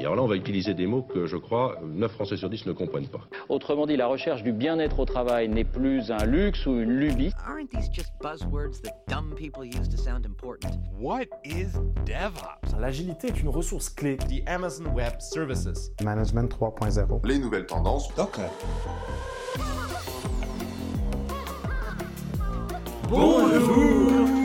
Alors là, on va utiliser des mots que je crois 9 Français sur 10 ne comprennent pas. Autrement dit, la recherche du bien-être au travail n'est plus un luxe ou une lubie. Aren't these just buzzwords that dumb people use to sound important? What is DevOps? L'agilité est une ressource clé. The Amazon Web Services. Management 3.0. Les nouvelles tendances. Docker. Bonjour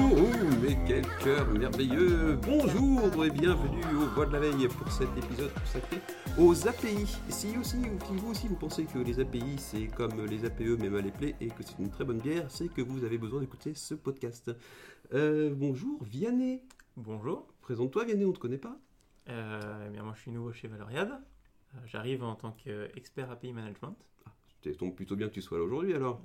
quel cœur merveilleux Bonjour et bienvenue au Voix de la Veille pour cet épisode consacré aux API. Si aussi, ou si vous aussi vous pensez que les API c'est comme les APE mais mal appelés et que c'est une très bonne bière, c'est que vous avez besoin d'écouter ce podcast. Euh, bonjour Vianney Bonjour. Présente-toi Vianney, on ne te connaît pas Euh, eh bien, moi, je suis nouveau chez Valoriad. Euh, J'arrive en tant qu'expert API Management. Ça tombe plutôt bien que tu sois là aujourd'hui alors.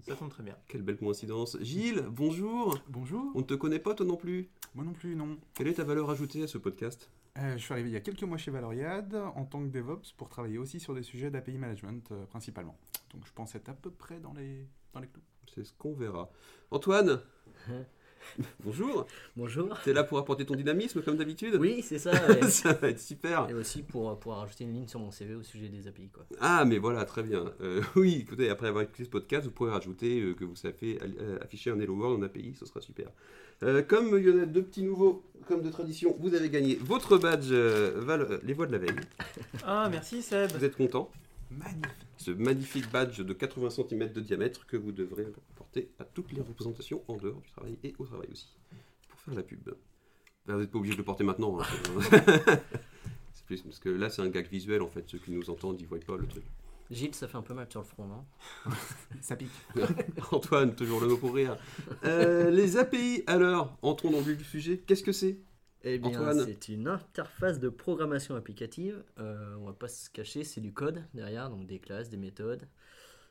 Ça tombe très bien. Quelle belle coïncidence. Gilles, bonjour Bonjour. On ne te connaît pas toi non plus Moi non plus, non. Quelle est ta valeur ajoutée à ce podcast Euh, je suis arrivé il y a quelques mois chez Valoriad en tant que DevOps pour travailler aussi sur des sujets d'API management euh, principalement. Donc je pense être à peu près dans les, dans les clous. C'est ce qu'on verra. Antoine Bonjour Bonjour. T'es là pour apporter ton dynamisme comme d'habitude Oui, c'est ça. ouais. Ça va être super Et aussi pour pouvoir rajouter une ligne sur mon CV au sujet des API. Quoi. Ah, mais voilà, très bien. Euh, oui, écoutez, après avoir écouté ce podcast, vous pourrez rajouter euh, que vous savez euh, afficher un Hello World en API, ce sera super. Euh, comme il y en a deux petits nouveaux, comme de tradition, vous avez gagné votre badge euh, Val- euh, Les Voix de la Veille. Ah, merci Seb. Vous êtes content Magnifique. Ce magnifique badge de 80 cm de diamètre que vous devrez à toutes les représentations en dehors du travail et au travail aussi. Pour faire la pub. Ben, vous n'êtes pas obligé de le porter maintenant. hein. c'est plus parce que là, c'est un gag visuel en fait. Ceux qui nous entendent, ils voient pas le truc. Gilles, ça fait un peu mal sur le front, non? Ça pique. Antoine, toujours le mot pour rire. Euh, les API, alors, entrons dans le vif du sujet. Qu'est-ce que c'est? Eh bien, Antoine? c'est une interface de programmation applicative. Euh, on va pas se cacher, c'est du code derrière, donc des classes, des méthodes.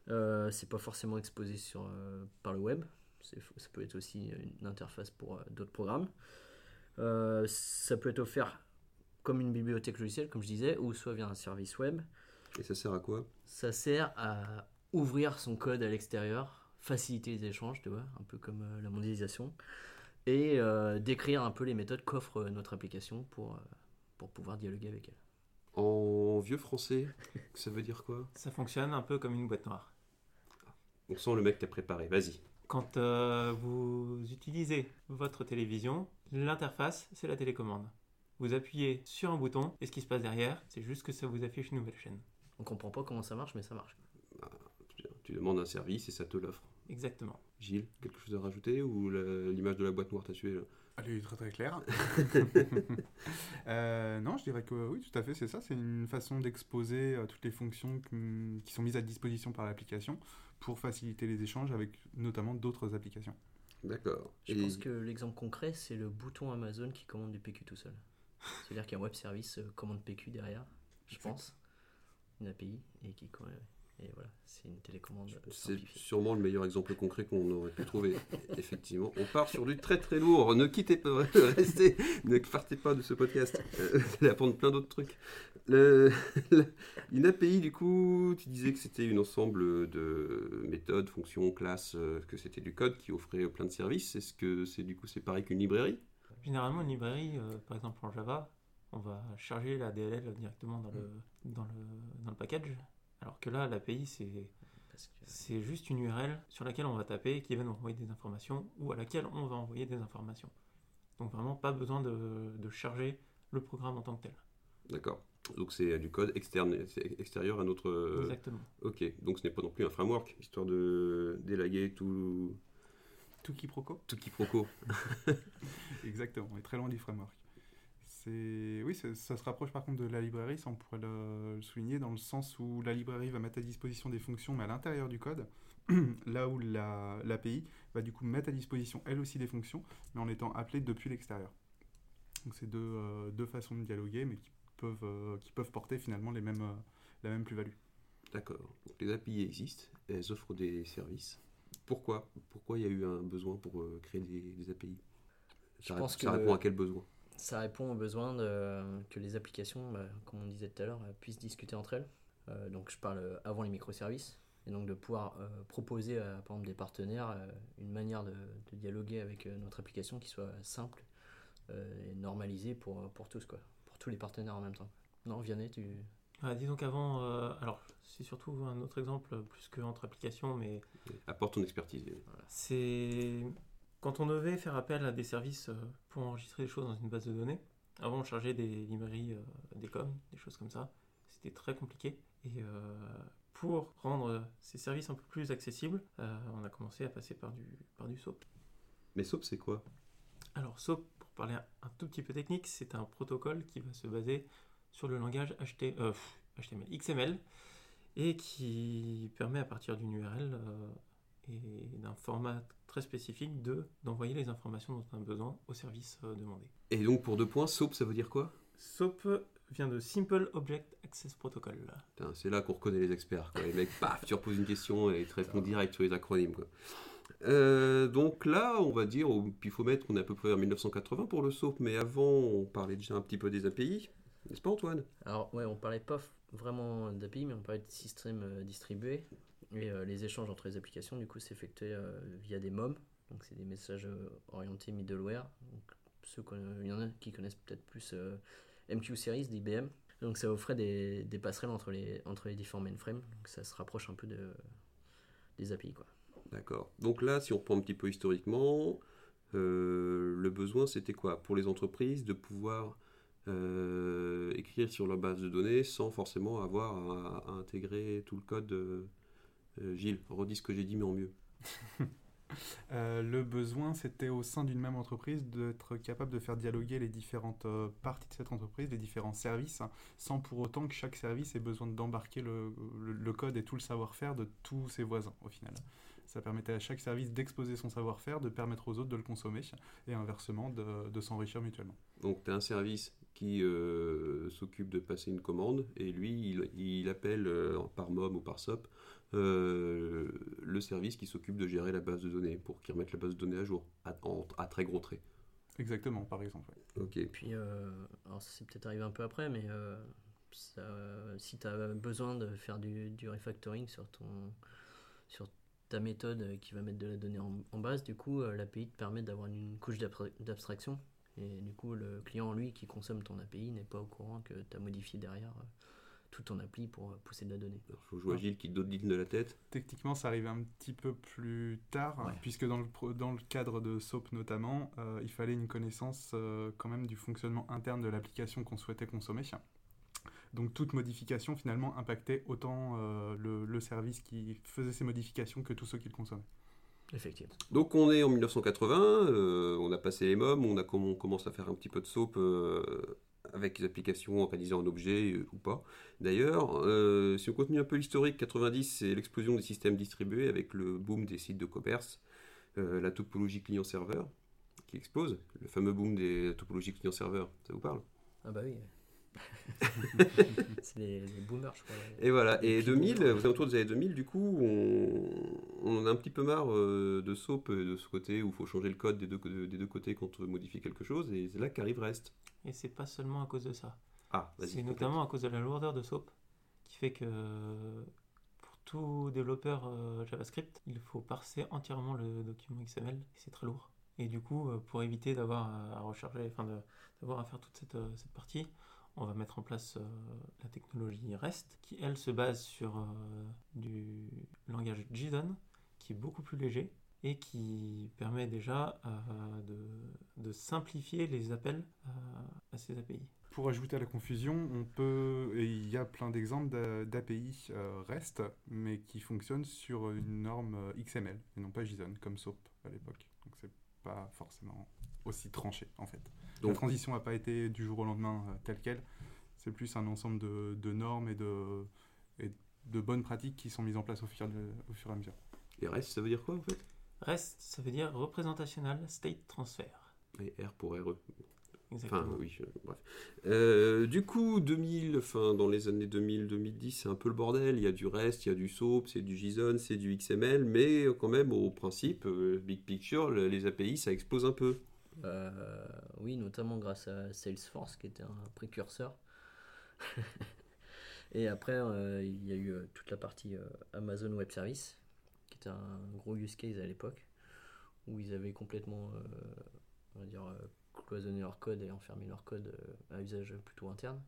Euh, c'est pas forcément exposé sur, euh, par le web. Ça peut être aussi une interface pour euh, d'autres programmes. Ça peut être offert comme une bibliothèque logicielle, comme je disais, ou soit via un service web. Et ça sert à quoi? Ça sert à ouvrir son code à l'extérieur, faciliter les échanges, tu vois, un peu comme euh, la mondialisation, et euh, décrire un peu les méthodes qu'offre euh, notre application pour, pour pouvoir dialoguer avec elle. En vieux français, ça veut dire quoi? Ça fonctionne un peu comme une boîte noire. On sent le mec t'a préparé, vas-y. Quand euh, vous utilisez votre télévision, l'interface, c'est la télécommande. Vous appuyez sur un bouton et ce qui se passe derrière, c'est juste que ça vous affiche une nouvelle chaîne. On comprend pas comment ça marche, mais ça marche. Tu demandes un service et ça te l'offre. Exactement. Gilles, quelque chose à rajouter ou l'image de la boîte noire t'a tué là? Elle est très très claire. Euh, non, je dirais que oui, tout à fait, c'est ça. C'est une façon d'exposer euh, toutes les fonctions qui, qui sont mises à disposition par l'application pour faciliter les échanges avec notamment d'autres applications. D'accord. Je Et- pense que l'exemple concret, c'est le bouton Amazon qui commande du PQ tout seul. C'est-à-dire qu'un web service euh, commande PQ derrière, je pense, une API, et qui et voilà, c'est une télécommande euh, C'est sûrement le meilleur exemple concret qu'on aurait pu trouver. Effectivement, on part sur du très très lourd. Ne quittez pas, restez, ne partez pas de ce podcast. Euh, Vous allez apprendre plein d'autres trucs. Le- une API, du coup, tu disais que c'était un ensemble de méthodes, fonctions, classes, euh, que c'était du code qui offrait plein de services. Est-ce que c'est du coup c'est pareil qu'une librairie? Généralement, une librairie, euh, par exemple en Java, on va charger la DLL directement dans le, dans le, dans le package. Alors que là, l'API, c'est que- juste une URL sur laquelle on va taper et qui va nous envoyer des informations ou à laquelle on va envoyer des informations. Donc vraiment pas besoin de, de charger le programme en tant que tel. D'accord. Donc c'est du code externe, c'est extérieur à notre. Exactement. Ok. Donc ce n'est pas non plus un framework, histoire de délaguer tout, Tout quiproquo tout quiproquo. Exactement, on est très loin du framework. C'est oui, ça, se rapproche par contre de la librairie, ça on pourrait le, le souligner dans le sens où la librairie va mettre à disposition des fonctions mais à l'intérieur du code, là où la- l'API va du coup mettre à disposition elle aussi des fonctions mais en étant appelée depuis l'extérieur. Donc c'est deux, euh, deux façons de dialoguer mais qui peuvent, euh, qui peuvent porter finalement les mêmes, euh, la même plus-value. D'accord. Les API existent, elles offrent des services. Pourquoi? Pourquoi il y a eu un besoin pour euh, créer des, des API Je ça, pense ré- ça que- répond à quel besoin? Ça répond au besoin de, que les applications, bah, comme on disait tout à l'heure, euh, puissent discuter entre elles. Euh, donc je parle euh, avant les microservices. Et donc de pouvoir euh, proposer à par exemple des partenaires euh, une manière de, de dialoguer avec euh, notre application qui soit simple euh, et normalisée pour, pour tous, quoi, pour tous les partenaires en même temps. Non, Vianney, tu. Ah, disons qu'avant, euh, alors c'est surtout un autre exemple, plus qu'entre applications, mais Apporte ton expertise. c'est quand on devait faire appel à des services euh, pour enregistrer des choses dans une base de données. Avant, on chargeait des librairies, euh, des coms, des choses comme ça. C'était très compliqué. Et euh, pour rendre ces services un peu plus accessibles, on a commencé à passer par du, par du SOAP. Mais SOAP, c'est quoi? Alors SOAP, pour parler un, tout petit peu technique, c'est un protocole qui va se baser sur le langage HT, euh, HTML, XML et qui permet à partir d'une URL euh, et d'un format très spécifique de d'envoyer les informations dont on a besoin au service euh, demandé. Et donc, pour deux points, SOAP, ça veut dire quoi? SOAP vient de Simple Object Access Protocol. C'est là qu'on reconnaît les experts. Quoi. Les mecs, paf, tu reposes une question et ils te répondent direct sur les acronymes. Quoi. Euh, donc là, on va dire, au pifomètre, on est à peu près vers 1980 pour le SOAP, mais avant, on parlait déjà un petit peu des API. N'est-ce pas, Antoine? Alors, ouais, on parlait pas vraiment d'API, mais on parlait de système euh, distribué. Et euh, les échanges entre les applications, du coup, s'effectuaient euh, via des MOM. Donc, c'est des messages euh, orientés middleware. Ceux il y en a qui connaissent peut-être plus MQ Series d'IBM. Donc, ça offrait des, passerelles entre les, différents mainframes. Donc, ça se rapproche un peu de, des API. D'accord. Donc là, si on reprend un petit peu historiquement, le besoin, c'était quoi? Pour les entreprises, de pouvoir écrire sur leur base de données sans forcément avoir à intégrer tout le code. Euh, Gilles, redis ce que j'ai dit, mais en mieux. Euh, le besoin, c'était au sein d'une même entreprise d'être capable de faire dialoguer les différentes euh, parties de cette entreprise, les différents services, hein, sans pour autant que chaque service ait besoin d'embarquer le, le- le code et tout le savoir-faire de tous ses voisins, au final. Ça permettait à chaque service d'exposer son savoir-faire, de permettre aux autres de le consommer, et inversement, de, de s'enrichir mutuellement. Donc, tu as un service qui euh, s'occupe de passer une commande, et lui, il, il appelle euh, par MOM ou par SOP euh, le service qui s'occupe de gérer la base de données pour qu'il remette la base de données à jour, à, en- à très gros traits. Exactement, par exemple. ouais. Ok. Et puis, euh, alors ça, c'est peut-être arrivé un peu après, mais euh, ça, si tu as besoin de faire du, du refactoring sur, ton, sur ta méthode qui va mettre de la donnée en, en base, du coup, euh, l'API te permet d'avoir une couche d'abstra- d'abstraction. Et du coup, le client, lui, qui consomme ton API, n'est pas au courant que tu as modifié derrière euh, tout ton appli pour euh, pousser de la donnée. Alors, je vois Gilles qui donne de la tête. Techniquement, ça arrivait un petit peu plus tard, Ouais. puisque dans le, pro- dans le cadre de SOAP notamment, euh, il fallait une connaissance euh, quand même du fonctionnement interne de l'application qu'on souhaitait consommer. Donc toute modification finalement impactait autant euh, le, le service qui faisait ces modifications que tous ceux qui le consommaient. Effectivement. Donc on est en 1980, euh, on a passé les mômes, on, a, on commence à faire un petit peu de soap euh, avec les applications en objets euh, ou pas. D'ailleurs, si on continue un peu l'historique, 90 c'est l'explosion des systèmes distribués avec le boom des sites de commerce, la topologie client-serveur qui explose, le fameux boom des topologies client-serveur, ça vous parle? Ah bah oui. c'est les, les boomers, je crois. Et voilà, et petits 2000, boomers. aux alentours des années 2000, du coup, on, on en a un petit peu marre euh, de SOAP de ce côté où il faut changer le code des deux, des deux côtés quand on veut modifier quelque chose, et c'est là qu'arrive REST. Et c'est pas seulement à cause de ça. Ah, vas-y. C'est notamment à cause de la lourdeur de SOAP qui fait que pour tout développeur euh, JavaScript, il faut parser entièrement le document XML et c'est très lourd. Et du coup, euh, pour éviter d'avoir à recharger, enfin d'avoir à faire toute cette, cette partie, on va mettre en place euh, la technologie REST qui, elle, se base sur euh, du langage JSON qui est beaucoup plus léger et qui permet déjà euh, de, simplifier les appels à ces API. Pour ajouter à la confusion, il y a plein d'exemples d'a- d'API REST, mais qui fonctionnent sur une norme XML et non pas JSON comme SOAP à l'époque. Donc c'est pas forcément aussi tranché en fait. La Donc- transition n'a pas été du jour au lendemain euh, telle quelle. C'est plus un ensemble de, de normes et de, et de bonnes pratiques qui sont mises en place au fur, de- au fur et à mesure. Et REST, ça veut dire quoi en fait? REST, ça veut dire Representational State Transfer. Et R pour RE. Exactement. Enfin, oui, euh, bref. Euh, du coup, 2000, enfin, dans les années 2000-2010, c'est un peu le bordel. Il y a du REST, il y a du SOAP, c'est du JSON, c'est du XML, mais euh, quand même, au principe, euh, big picture, le- les API, ça explose un peu. Euh, oui, notamment grâce à Salesforce qui était un précurseur. Et après, euh, il y a eu euh, toute la partie Amazon Web Service, qui était un gros use case à l'époque, où ils avaient complètement, on va dire, cloisonné leur code et enfermé leur code à usage plutôt interne.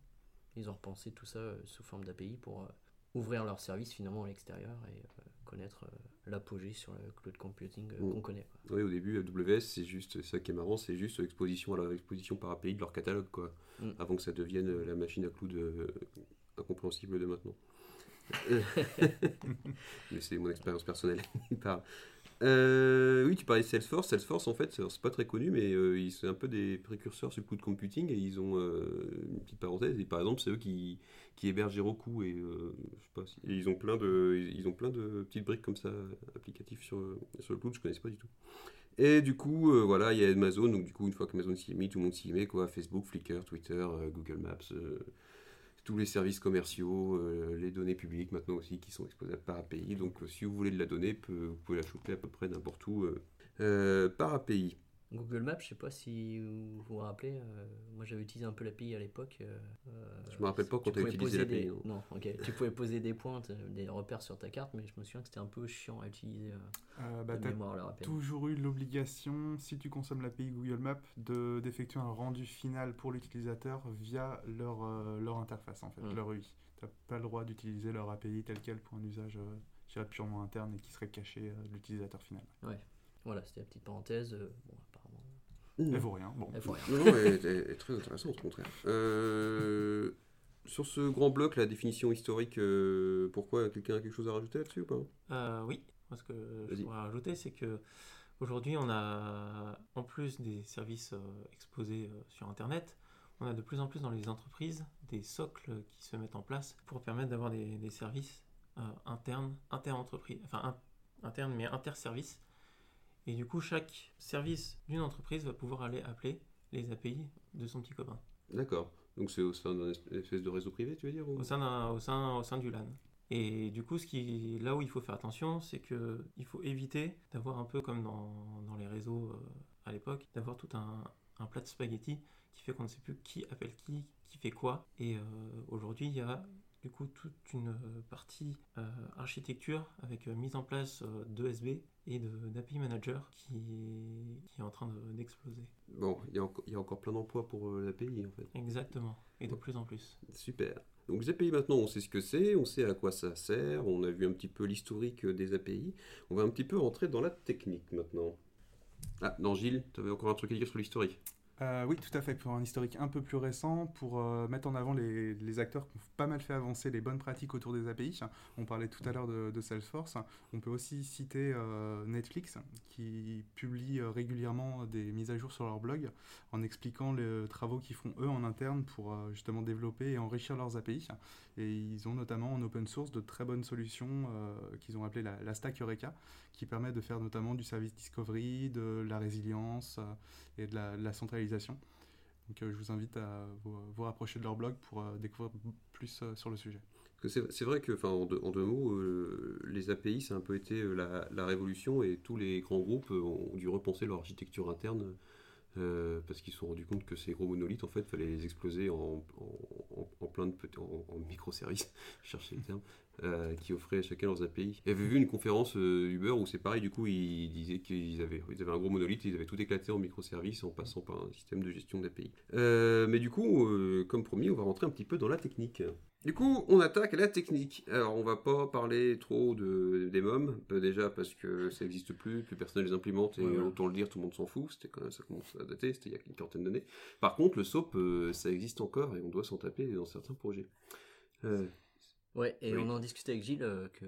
ils ont repensé tout ça sous forme d'API pour ouvrir leur service finalement à l'extérieur et connaître l'apogée sur le cloud computing euh, Mm. qu'on connaît. quoi. Oui, au début, AWS, c'est juste, ça qui est marrant, c'est juste exposition à exposition par API de leur catalogue, quoi. Mm. Avant que ça devienne euh, la machine à cloud euh, incompréhensible de maintenant. Mais c'est mon expérience personnelle. Euh, oui, tu parlais de Salesforce. Salesforce, en fait, c'est pas très connu, mais euh, ils- c'est un peu des précurseurs sur le cloud computing et ils ont euh, une petite parenthèse. Et par exemple, c'est eux qui, hébergent Heroku euh, et ils ont plein de ils ont plein de petites briques comme ça applicatives sur le cloud. Je connaissais pas du tout. Et du coup, voilà, il y a Amazon. Donc du coup, une fois qu'Amazon s'y est mis, tout le monde s'y met quoi. Facebook, Flickr, Twitter, Google Maps. Tous les services commerciaux, euh, les données publiques maintenant aussi qui sont exposables par API. Donc euh, si vous voulez de la donnée, vous pouvez la choper à peu près n'importe où euh, par API. Google Maps, je sais pas si vous vous rappelez, euh, moi j'avais utilisé un peu l'API à l'époque. euh, Je me rappelle pas quand tu as pouvais utilisé poser l'API. des- non. Ok. tu pouvais poser des points, euh, des repères sur ta carte, mais je me souviens que c'était un peu chiant à utiliser euh, Euh, bah, de mémoire toujours eu l'obligation, si tu consommes l'API Google Maps, de- d'effectuer un rendu final pour l'utilisateur via leur, euh, leur interface, en fait, Mm. leur UI. Tu n'as pas le droit d'utiliser leur API tel quel pour un usage euh, purement interne et qui serait caché euh, de l'utilisateur final. Voilà, c'était la petite parenthèse. euh, bon, Elle vaut rien. Bon. elle vaut rien. Non, non, elle est, elle est très intéressante au contraire. Euh, sur ce grand bloc, la définition historique, euh, pourquoi quelqu'un a quelque chose à rajouter là-dessus ou pas? Euh, oui, ce que je pourrais rajouter, c'est que aujourd'hui on a, en plus des services euh, exposés euh, sur Internet, on a de plus en plus dans les entreprises des socles qui se mettent en place pour permettre d'avoir des, des services euh, internes, inter-entreprise, enfin in- internes mais inter-services. Et du coup, chaque service d'une entreprise va pouvoir aller appeler les API de son petit copain D'accord. Donc c'est au sein d'un es- espèce de réseau privé, tu veux dire ou- au sein, au sein, au sein du LAN. Et du coup, ce qui, là où il faut faire attention, c'est que il faut éviter d'avoir un peu comme dans, dans les réseaux euh, à l'époque, d'avoir tout un, un plat de spaghetti qui fait qu'on ne sait plus qui appelle qui, qui fait quoi. Et euh, aujourd'hui, il y a du coup toute une euh, partie euh, architecture avec euh, mise en place d'ESB et d'API Manager qui, qui est en train de- d'exploser. Bon, il y, a y encore plein d'emplois pour l'API en fait. Exactement. Et de plus en plus. Super. Donc les API maintenant, on sait ce que c'est, on sait à quoi ça sert, on a vu un petit peu l'historique des API. On va un petit peu rentrer dans la technique maintenant. Ah, non Gilles, tu avais encore un truc à dire sur l'historique? Euh, oui, tout à fait. Pour un historique un peu plus récent, pour euh, mettre en avant les, acteurs qui ont pas mal fait avancer les bonnes pratiques autour des API. On parlait tout à l'heure de, Salesforce. On peut aussi citer euh, Netflix, qui publie régulièrement des mises à jour sur leur blog en expliquant les travaux qu'ils font eux en interne pour justement développer et enrichir leurs API. Et ils ont notamment en open source de très bonnes solutions qu'ils ont appelées la, Stack Eureka, qui permet de faire notamment du service discovery, de la résilience et de la centralisation. Donc euh, je vous invite à vous, vous rapprocher de leur blog pour euh, découvrir plus euh, sur le sujet. C'est vrai que, en deux, mots, euh, les API, ça a un peu été euh, la, révolution et tous les grands groupes euh, ont dû repenser leur architecture interne euh, parce qu'ils se sont rendus compte que ces gros monolithes, en fait, fallait les exploser en, en, plein de en, en microservices, je le terme, euh, qui offraient chacun leurs API. J'avais vu une conférence euh, Uber où c'est pareil, du coup, ils disaient qu'ils avaient, ils avaient un gros monolithe, ils avaient tout éclaté en microservices en passant par un système de gestion d'API. Euh, mais du coup, comme promis, on va rentrer un petit peu dans la technique. Du coup, on attaque la technique. Alors, on va pas parler trop de, des MOM, euh, déjà parce que ça n'existe plus, plus personne les implémente, et Ouais, ouais. autant le dire, tout le monde s'en fout. C'était quand même, ça commence à dater, c'était il y a une quarantaine d'années. Par contre, le SOAP, euh, ça existe encore et on doit s'en taper dans certains projets. Euh, Ouais, et Oui. on en discutait avec Gilles euh, que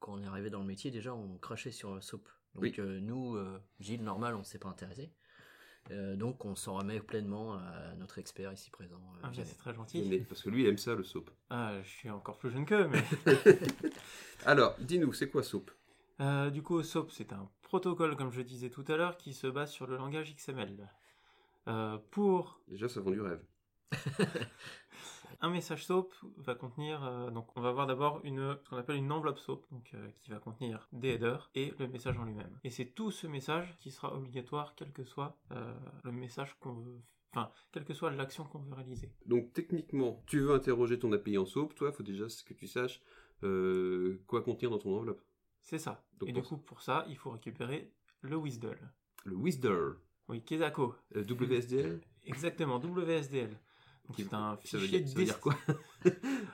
quand on est arrivé dans le métier, déjà, on crachait sur le SOAP. Donc Oui. euh, nous, Gilles, normal, on ne s'est pas intéressé. Euh, donc on s'en remet pleinement à notre expert ici présent. euh, Ah, c'est très gentil. mais- parce que lui, il aime ça, le SOAP. Ah, je suis encore plus jeune qu'eux, mais. Alors, dis-nous, c'est quoi SOAP Euh, du coup, SOAP, c'est un protocole, comme je disais tout à l'heure, qui se base sur le langage XML. Euh, pour Déjà, ça vend du rêve. un message SOAP va contenir, euh, donc on va avoir d'abord une, ce qu'on appelle une enveloppe SOAP, donc euh, qui va contenir des headers et le message en lui-même. Et c'est tout ce message qui sera obligatoire, quel que soit euh, le message qu'on veut, enfin, quelle que soit l'action qu'on veut réaliser. Donc, techniquement, tu veux interroger ton API en SOAP, toi, il faut déjà que tu saches quoi contenir dans ton enveloppe. C'est ça. Donc et du coup, pour ça, il faut récupérer le WSDL. Le WSDL, Oui, Kezako. euh, WSDL, Exactement, WSDL. Qui- c'est un ça veut fichier dire, ça veut dire quoi?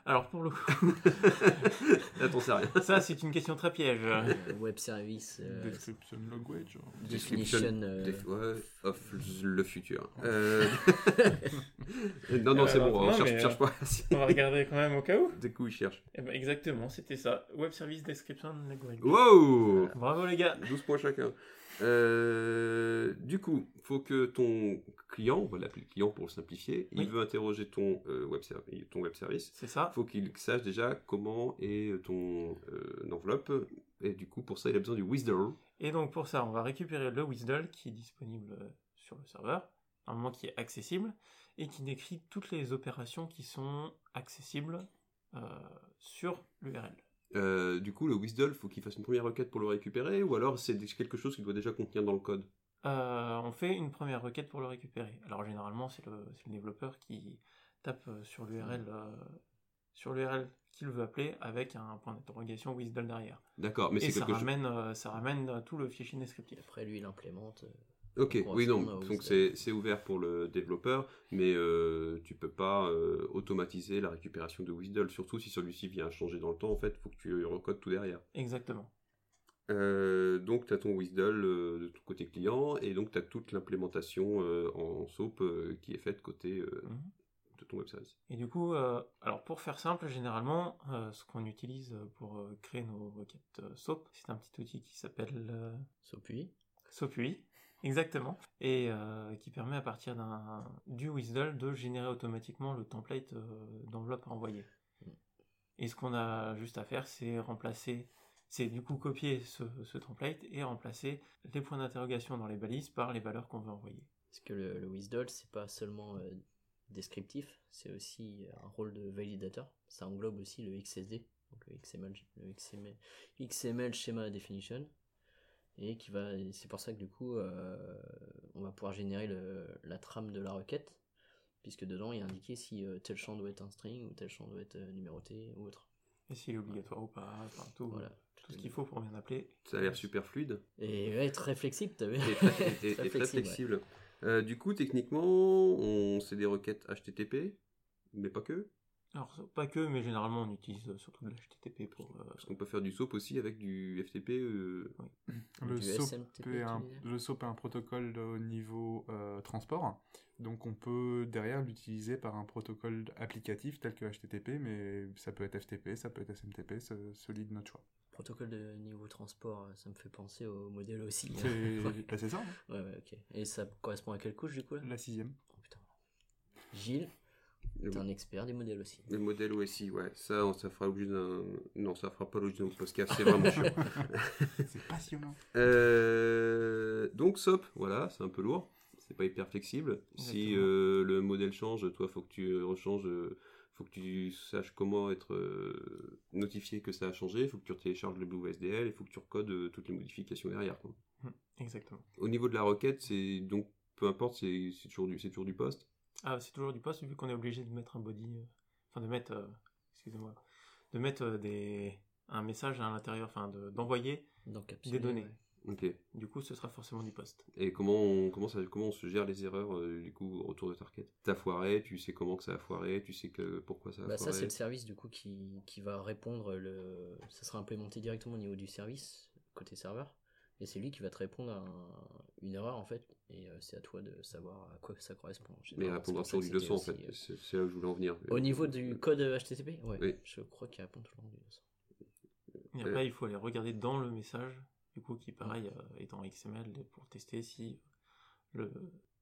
Alors pour le coup, Là, t'en sais rien. ça c'est une question très piège. Euh, web service, euh, Description language. genre. definition. euh, Def- ouais, of le futur. Euh, non, non, c'est bon, on cherche, cherche pas. On va regarder quand même au cas où. Du coup, il cherche. Eh ben, exactement, c'était ça. Web Service Description Language. Wow Bravo les gars. 12 points chacun. Euh, du coup, faut que ton client, on va l'appeler client pour le simplifier, il veut interroger ton, euh, web ton web service. C'est ça. faut qu'il sache déjà comment est ton euh, enveloppe. Et du coup, pour ça, il a besoin du WSDL. Et donc pour ça, on va récupérer le WSDL qui est disponible sur le serveur, normalement qui est accessible, et qui décrit toutes les opérations qui sont accessibles sur l'URL. Euh, du coup, le WSDL, faut qu'il fasse une première requête pour le récupérer, ou alors c'est quelque chose qu'il doit déjà contenir dans le code. Euh, on fait une première requête pour le récupérer. Alors généralement, c'est le, c'est le développeur qui tape euh, sur l'URL euh, sur l'URL qu'il veut appeler avec un point d'interrogation WSDL derrière. D'accord, mais Et c'est ça quelque chose. ramène, euh, ça ramène tout le fichier descriptif. Après, lui, il implémente. Ok, oui, non, donc c'est c'est ouvert pour le développeur, mais euh, tu peux pas euh, automatiser la récupération de WSDL, surtout si celui-ci vient changer dans le temps, en fait, faut que tu recodes tout derrière. Exactement. Euh, donc tu as ton WSDL euh, de ton côté client, et donc tu as toute l'implémentation euh, en SOAP euh, qui est faite côté euh, Mhm. de ton web service. Et du coup, euh, alors pour faire simple, généralement, euh, ce qu'on utilise pour euh, créer nos requêtes SOAP, c'est un petit outil qui s'appelle euh, Sopui. SOAPUI, exactement, et euh, qui permet à partir du WSDL de générer automatiquement le template euh, d'enveloppe à envoyer. Et ce qu'on a juste à faire, c'est remplacer, c'est du coup copier ce, template et remplacer les points d'interrogation dans les balises par les valeurs qu'on veut envoyer. Parce que le, le WSDL, c'est pas seulement euh, descriptif, c'est aussi un rôle de validateur. Ça englobe aussi le XSD, donc le XML, XML Schema Definition. Et qui va, c'est pour ça que du coup, euh, on va pouvoir générer le- la trame de la requête, puisque dedans il est indiqué si euh, tel champ doit être un string ou tel champ doit être euh, numéroté ou autre. Et s'il est obligatoire ou pas, enfin tout, Voilà. tout ce qu'il faut pour bien appeler. Ça a l'air super fluide. Et ouais, très flexible, t'as vu et très, et- et- Très et très flexible. Euh, du coup, techniquement, on... c'est des requêtes HTTP, mais pas que. Alors, pas que, mais généralement, on utilise euh, surtout de l'HTTP pour. euh, Parce qu'on peut faire du SOAP aussi avec du FTP. euh, Le Du SOAP, SMTP, est un, tu veux dire le SOAP est un protocole au niveau euh, transport. Donc on peut derrière l'utiliser par un protocole applicatif tel que HTTP, mais ça peut être FTP, ça peut être SMTP, ce- celui de notre choix. Protocole de niveau transport, ça me fait penser au modèle aussi. hein. C'est Ouais. bah, c'est ça, hein Ouais, ouais, ok. Et ça correspond à quelle couche du coup là? La sixième. Oh putain. Gilles, le, t'es un expert des modèles aussi. le modèle OSI, ouais. Ça, on- ça fera l'objet d'un. Non, ça fera pas l'objet d'un podcast, c'est vraiment chiant. C'est passionnant. Euh, donc SOAP, voilà, c'est un peu lourd. C'est pas hyper flexible. Si euh, le modèle change, toi, faut que tu rechanges. euh, faut que tu saches comment être euh, notifié que ça a changé. Faut que tu télécharges le BlueSDL. Il faut que tu recodes euh, toutes les modifications derrière. quoi. Exactement. Au niveau de la requête, c'est donc peu importe, c'est c'est toujours du c'est toujours du poste. Ah, c'est toujours du poste, vu qu'on est obligé de mettre un body. euh, Enfin, de mettre. euh, Excusez-moi. De mettre euh, des, un message à l'intérieur, enfin, de- d'envoyer des données. ouais. Ok. Du coup, ce sera forcément du poste. Et comment on, comment ça comment on se gère les erreurs euh, du coup autour de ta requête T'as foiré, tu sais comment que ça a foiré, tu sais que pourquoi ça a Bah, ça, foiré. c'est le service du coup qui, qui va répondre. Le... Ça sera implémenté directement au niveau du service, côté serveur. Et c'est lui qui va te répondre à un- une erreur en fait. Et euh, c'est à toi de savoir à quoi ça correspond. Mais toujours ça du 200 en fait. euh, C'est là où je voulais en venir. Au niveau du code HTTP Ouais, Oui. je crois qu'il répond toujours du 200. Et après, il faut aller regarder dans le message, du coup, qui, pareil, euh, est en XML pour tester si le,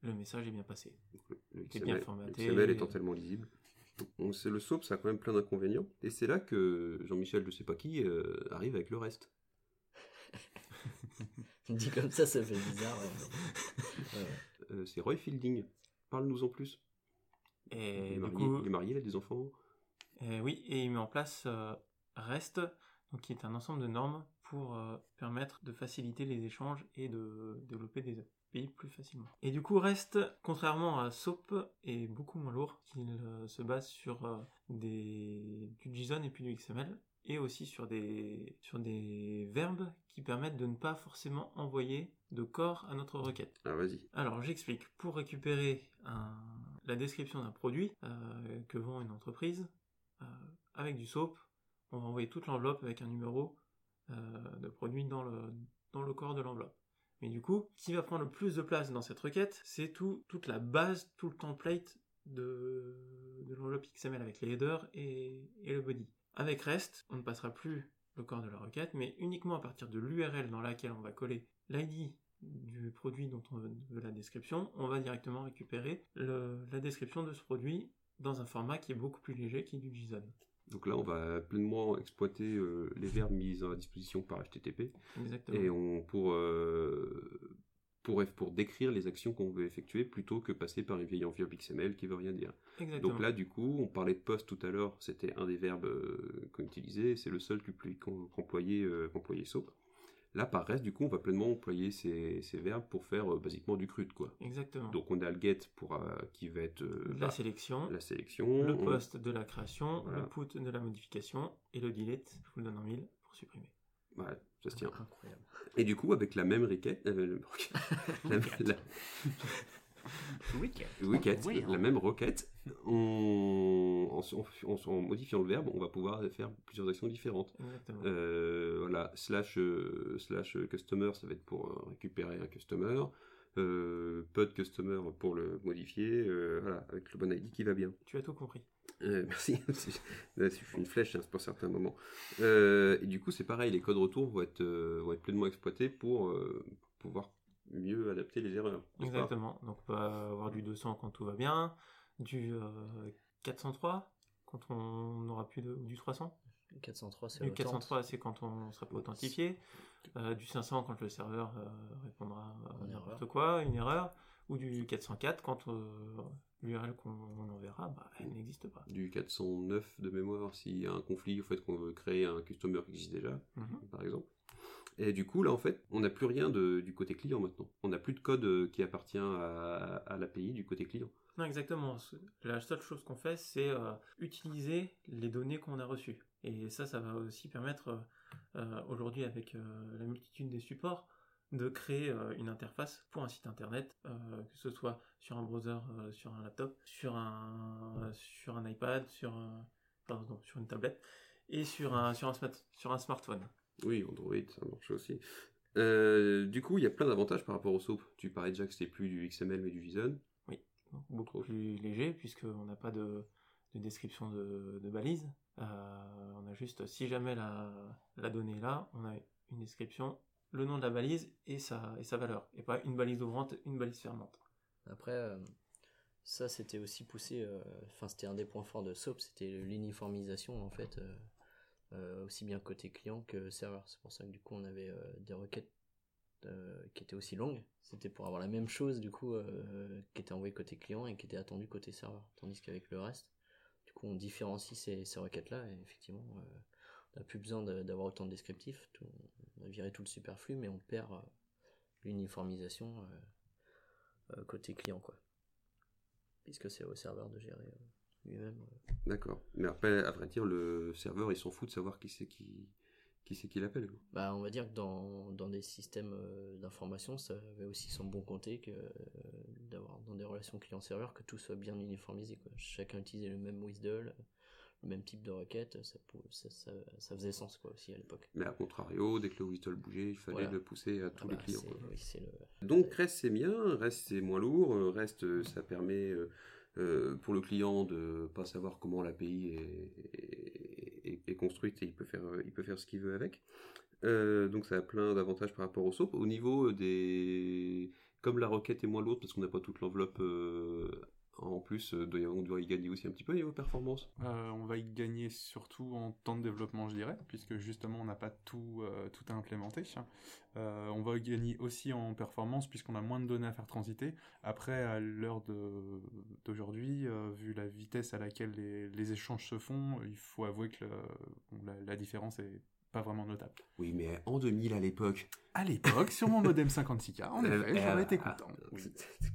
le message est bien passé. Le est bien XML, formaté. le XML étant tellement lisible. Donc, c'est le SOAP, ça a quand même plein d'inconvénients. Et c'est là que Jean-Michel, je sais pas qui, euh, arrive avec le reste. Dit comme ça, ça fait bizarre. ouais. Euh, c'est Roy Fielding. Parle-nous en plus. Et il, est du marié, coup, il est marié, il a des enfants. Euh, oui, et il met en place euh, REST, donc qui est un ensemble de normes pour euh, permettre de faciliter les échanges et de développer des API plus facilement. Et du coup, REST, contrairement à SOAP, est beaucoup moins lourd, qu'il euh, se base sur euh, des, du JSON et puis du XML, et aussi sur des, sur des verbes qui permettent de ne pas forcément envoyer de corps à notre requête. Ah, vas-y. Alors, j'explique. Pour récupérer un- la description d'un produit euh, que vend une entreprise euh, avec du SOAP. On va envoyer toute l'enveloppe avec un numéro euh, de produit dans le, dans le corps de l'enveloppe. Mais du coup, ce qui va prendre le plus de place dans cette requête, c'est tout, toute la base, tout le template de, de l'enveloppe XML avec les headers et, et le body. Avec REST, on ne passera plus le corps de la requête, mais uniquement à partir de l'URL dans laquelle on va coller l'ID du produit dont on veut la description, on va directement récupérer le- la description de ce produit dans un format qui est beaucoup plus léger, qui est du JSON. Donc là, on va pleinement exploiter euh, les verbes mis à disposition par HTTP Exactement. et on pour euh, pour pour décrire les actions qu'on veut effectuer plutôt que passer par une vieille enveloppe XML qui veut rien dire. Exactement. Donc là, du coup, on parlait de post tout à l'heure, c'était un des verbes euh, qu'on utilisait, c'est le seul qu'employait euh, qu'employait SOAP. Là, par reste, du coup, on va pleinement employer ces, ces verbes pour faire euh, basiquement du CRUD, quoi. Exactement. Donc on a le get pour euh, qui va être euh, la bah, sélection, la sélection, le on- post de la création, Voilà. le put de la modification et le delete, je vous le donne en mille pour supprimer. Ouais, ça se tient. Incroyable. Et du coup, avec la même requête, euh, la, la- Wicked. requête, Oui, la même requête, on, en, en- en modifiant le verbe, on va pouvoir faire plusieurs actions différentes. Euh, voilà, slash, euh, slash customer, ça va être pour euh, récupérer un customer. Euh, pod customer pour le modifier. euh, voilà, avec le bon ID qui va bien. Tu as tout compris. Euh, merci. Je suis une flèche hein, c'est pour certains moments. Euh, et du coup, c'est pareil, les codes retour vont être, euh, vont être pleinement exploités pour, euh, pour pouvoir mieux adapter les erreurs. Exactement. Donc on va avoir du 200 quand tout va bien, du euh, 403 quand on n'aura plus de ou du 300. 403, c'est Du le 403 c'est quand on ne sera pas authentifié. Euh, du 500 quand le serveur euh, répondra à n'importe quoi, une erreur. Ou du 404 quand euh, l'URL qu'on enverra, bah, elle n'existe pas. Du 409 de mémoire, s'il y a un conflit, au fait qu'on veut créer un customer qui existe déjà, Mhm. par exemple. Et du coup, là, en fait, on n'a plus rien de, du côté client maintenant. On n'a plus de code euh, qui appartient à, à l'API du côté client. Non, exactement. La seule chose qu'on fait, c'est euh, utiliser les données qu'on a reçues. Et ça, ça va aussi permettre, euh, euh, aujourd'hui, avec euh, la multitude des supports, de créer euh, une interface pour un site internet, euh, que ce soit sur un browser, euh, sur un laptop, sur un, sur un iPad, sur, un- pardon, sur une tablette, et sur un, sur un, smart- sur un smartphone. Oui, Android, ça marche aussi. Euh, du coup, il y a plein d'avantages par rapport au SOAP. Tu parlais déjà que c'était plus du XML mais du JSON. Donc, beaucoup plus léger puisqu'on n'a pas de, de description de, de balise. On a juste, si jamais la, la donnée est là, on a une description, le nom de la balise et sa, et sa valeur. Et pas une balise ouvrante, une balise fermante. Après, euh, ça c'était aussi poussé, euh, enfin c'était un des points forts de SOAP, c'était l'uniformisation en fait, euh, aussi bien côté client que serveur. C'est pour ça que du coup on avait des requêtes qui étaient aussi longues. C'était pour avoir la même chose du coup qui était envoyée côté client et qui était attendue côté serveur. Tandis qu'avec le reste, du coup on différencie ces, ces requêtes-là et effectivement on n'a plus besoin d'avoir autant de descriptifs. Tout- on a viré tout le superflu mais on perd euh, l'uniformisation. euh, euh, côté client quoi. Puisque c'est au serveur de gérer lui-même. D'accord. Mais après, à vrai dire, le serveur, il s'en fout de savoir qui c'est qui, qui c'est qui l'appelle. Bah on va dire que dans, dans des systèmes euh, d'information, ça avait aussi son bon côté que euh, d'avoir dans des relations client-serveur que tout soit bien uniformisé. Quoi. Chacun utilisait le même WSDL, le même type de requête, ça, pou- ça, ça, ça faisait sens quoi aussi à l'époque. Mais à contrario, dès que le whistle bougeait, il fallait Voilà. le pousser à tous Ah les bah, clients. oui, le... Donc Rest c'est bien, Rest c'est moins lourd, euh, Rest euh, ça permet euh, pour le client de pas savoir comment l'API est, est, construite et il peut faire, il peut faire ce qu'il veut avec. Euh, donc ça a plein d'avantages par rapport au SOAP. Au niveau des... Comme la requête est moins lourde parce qu'on n'a pas toute l'enveloppe euh, en plus, euh, on doit y gagner aussi un petit peu au niveau performance. Euh, on va y gagner surtout en temps de développement, je dirais, puisque justement on n'a pas tout, euh, tout à implémenter. On va y gagner aussi en performance, puisqu'on a moins de données à faire transiter. Après, à l'heure d'aujourd'hui, vu la vitesse à laquelle les, échanges se font, il faut avouer que la différence est pas vraiment notable. Oui, mais en 2000 à l'époque, À l'époque, sur mon modem 56K, en Euh, effet, euh, j'aurais été ah, content. Oui.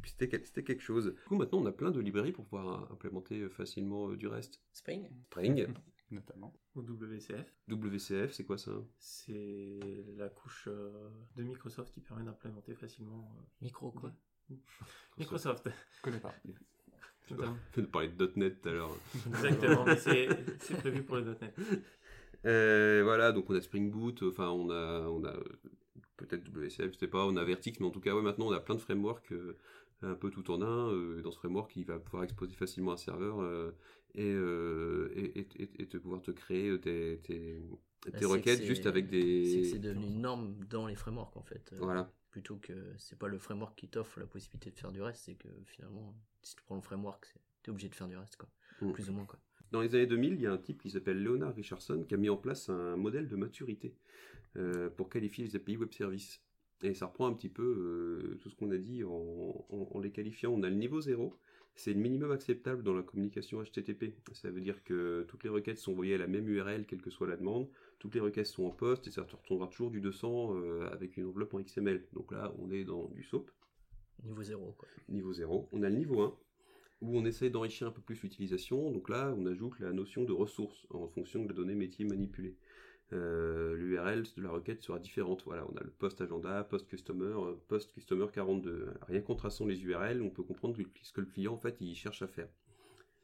C'était quelque chose. Du coup, maintenant, on a plein de librairies pour pouvoir euh, implémenter euh, facilement du reste. Spring Spring, Notamment. Ou WCF, WCF, c'est quoi ça? C'est la couche euh, de Microsoft qui permet d'implémenter facilement. euh, Micro quoi Microsoft. Je connais pas. Totalement. On de parler de .NET tout à l'heure. Exactement, mais c'est c'est prévu pour le .NET. Euh, voilà, donc on a Spring Boot, enfin on a, on a peut-être WSF, je sais pas, on a Vertix, mais en tout cas, ouais, maintenant on a plein de frameworks euh, un peu tout en un. euh, dans ce framework, il va pouvoir exposer facilement un serveur et, et, et, et- et te pouvoir te créer tes, Bah, requêtes juste avec C'est des. que c'est devenu une norme dans les frameworks en fait. Voilà. Plutôt que c'est pas le framework qui t'offre la possibilité de faire du reste, c'est que finalement, si tu prends le framework, t'es obligé de faire du reste, quoi. Mm. Plus ou moins, quoi. Dans les années 2000, il y a un type qui s'appelle Leonard Richardson qui a mis en place un modèle de maturité euh, pour qualifier les API Web Services. Et ça reprend un petit peu euh, tout ce qu'on a dit en, en- en les qualifiant. On a le niveau 0, c'est le minimum acceptable dans la communication HTTP. Ça veut dire que toutes les requêtes sont envoyées à la même URL, quelle que soit la demande. Toutes les requêtes sont en poste et ça retournera toujours du 200 euh, avec une enveloppe en XML. Donc là, on est dans du SOAP Niveau zéro, quoi. niveau 0. On a le niveau 1, où on essaie d'enrichir un peu plus l'utilisation. Donc là, on ajoute la notion de ressources en fonction de la donnée métier manipulée. Euh, L'URL de la requête sera différente. Voilà, on a le post agenda, post customer, euh, post customer 42. Rien qu'en traçant les URL, on peut comprendre ce que le client en fait il cherche à faire.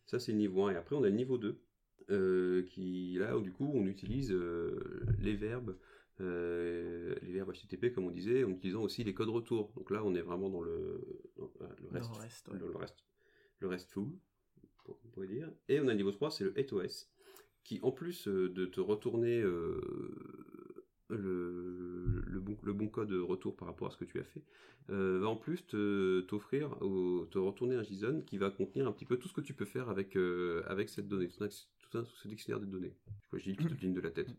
Ça c'est le niveau 1. Et après on a le niveau 2, euh, qui là où du coup on utilise euh, les verbes euh, les verbes HTTP comme on disait, en utilisant aussi les codes retour. Donc là, on est vraiment dans le, dans, le Dans reste, le reste, ouais. dans le reste, le restful, on pourrait dire. Et on a niveau 3, c'est le 8OS, qui en plus euh, de te retourner euh, le, le, bon, le bon code retour par rapport à ce que tu as fait, euh, va en plus te- t'offrir, au- te retourner un JSON qui va contenir un petit peu tout ce que tu peux faire avec, avec cette donnée, tout, un, tout ce dictionnaire de données. Je une petite ligne de la tête.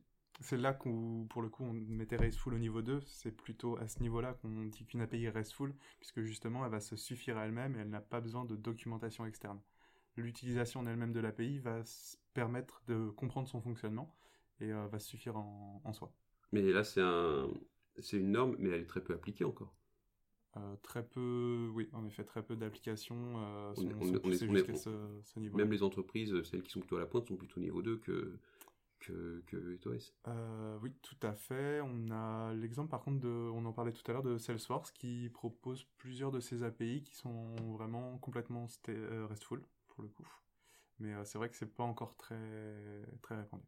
C'est là qu'on, pour le coup, on mettait RESTful au niveau 2. C'est plutôt à ce niveau-là qu'on dit qu'une API est RESTful, puisque justement, elle va se suffire à elle-même et elle n'a pas besoin de documentation externe. L'utilisation en elle-même de l'API va permettre de comprendre son fonctionnement et euh, va se suffire en, en soi. Mais là, c'est un, c'est une norme, mais elle est très peu appliquée encore. Euh, très peu, oui, en effet, très peu d'applications euh, sont, On est- on sont est- on est- poussées on est- jusqu'à ce, ce niveau. Même les entreprises, celles qui sont plutôt à la pointe, sont plutôt niveau 2 que, que, que 8OS. Euh, oui, tout à fait. On a l'exemple par contre de, on en parlait tout à l'heure de Salesforce qui propose plusieurs de ces API qui sont vraiment complètement euh, RESTful pour le coup. Mais euh, c'est vrai que c'est pas encore très très répandu.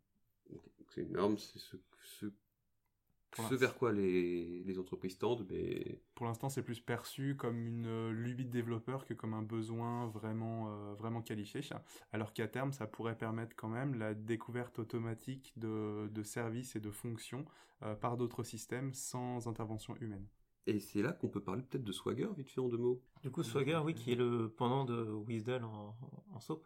C'est une norme, c'est ce, ce, Pour ce vers quoi les, les entreprises tendent, mais Pour l'instant, c'est plus perçu comme une euh, lubie de développeur que comme un besoin vraiment euh, vraiment qualifié. Alors qu'à terme, ça pourrait permettre quand même la découverte automatique de, de services et de fonctions euh, par d'autres systèmes sans intervention humaine. Et c'est là qu'on peut parler peut-être de Swagger, vite fait en deux mots. Du coup, Swagger, oui, qui est le pendant de WSDL en, en SOAP,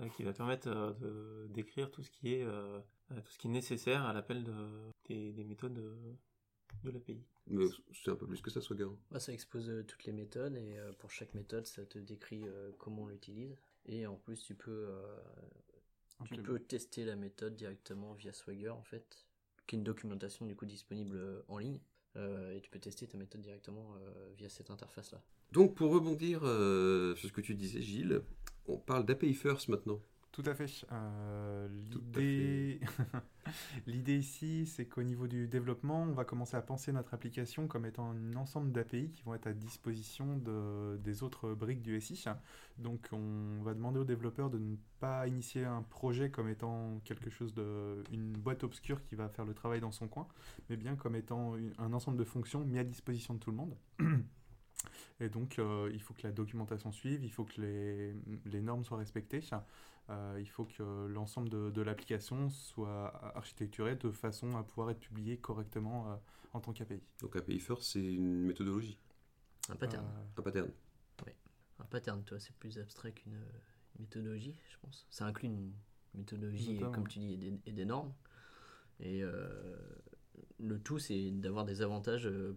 euh, qui va permettre euh, de d'écrire tout ce qui est tout ce qui est nécessaire à l'appel de, des, des méthodes de, de l'API. Mais c'est un peu plus que ça, Swagger. Bah, ça expose euh, toutes les méthodes et euh, pour chaque méthode, ça te décrit euh, comment on l'utilise. Et en plus, tu peux, euh, tu peux tester la méthode directement via Swagger en fait, qui est une documentation du coup disponible euh, en ligne. Euh, et tu peux tester ta méthode directement euh, via cette interface là. Donc pour rebondir euh, sur ce que tu disais, Gilles, on parle d'API First maintenant. Tout à fait. Euh, L'idée, l'idée ici, c'est qu'au niveau du développement, on va commencer à penser notre application comme étant un ensemble d'API qui vont être à disposition de- des autres briques du SI. Donc, on va demander aux développeurs de ne pas initier un projet comme étant quelque chose de, une boîte obscure qui va faire le travail dans son coin, mais bien comme étant un ensemble de fonctions mis à disposition de tout le monde. Et donc, euh, il faut que la documentation suive, il faut que les, les normes soient respectées, il faut que l'ensemble de, de l'application soit architecturé de façon à pouvoir être publié correctement euh, en tant qu'API. Donc API First, c'est une méthodologie, Un pattern. Euh, un pattern. Un pattern, toi, c'est plus abstrait qu'une euh, méthodologie, je pense. Ça inclut une méthodologie, Notamment, comme tu dis, et des, et des normes. Et euh, le tout, c'est d'avoir des avantages euh,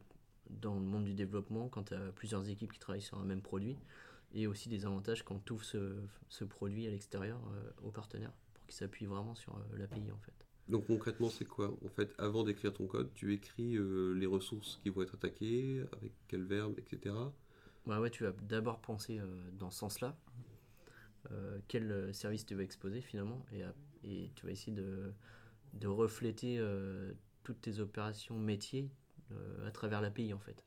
dans le monde du développement quand tu as plusieurs équipes qui travaillent sur un même produit. Et aussi des avantages quand tu ouvres ce, ce produit à l'extérieur euh, aux partenaires pour qu'ils s'appuient vraiment sur euh, l'API en fait. Donc concrètement, c'est quoi? En fait, avant d'écrire ton code, tu écris euh, les ressources qui vont être attaquées, avec quel verbe, etc. Ouais, ouais, tu vas d'abord penser euh, dans ce sens-là. Euh, quel service tu vas exposer finalement et, tu vas essayer de, de refléter toutes tes opérations métiers à travers l'API en fait.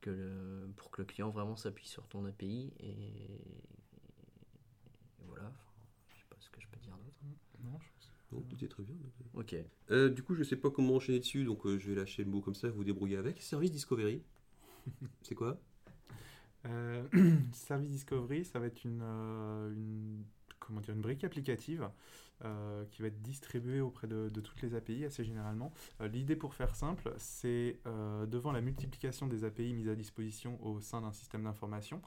Que le- pour que le client vraiment s'appuie sur ton API et, voilà, enfin, je sais pas ce que je peux dire d'autre. Non, je pense. Non, tout est très bien. Ok. Euh, du coup, je sais pas comment enchaîner dessus, donc euh, je vais lâcher le mot comme ça, vous vous débrouillez avec. Service Discovery, c'est quoi? Euh, Service Discovery, ça va être une, euh, une, comment dire, une brique applicative euh, qui va être distribuée auprès de, toutes les API assez généralement. Euh, L'idée pour faire simple, c'est euh, devant la multiplication des API mises à disposition au sein d'un système d'information,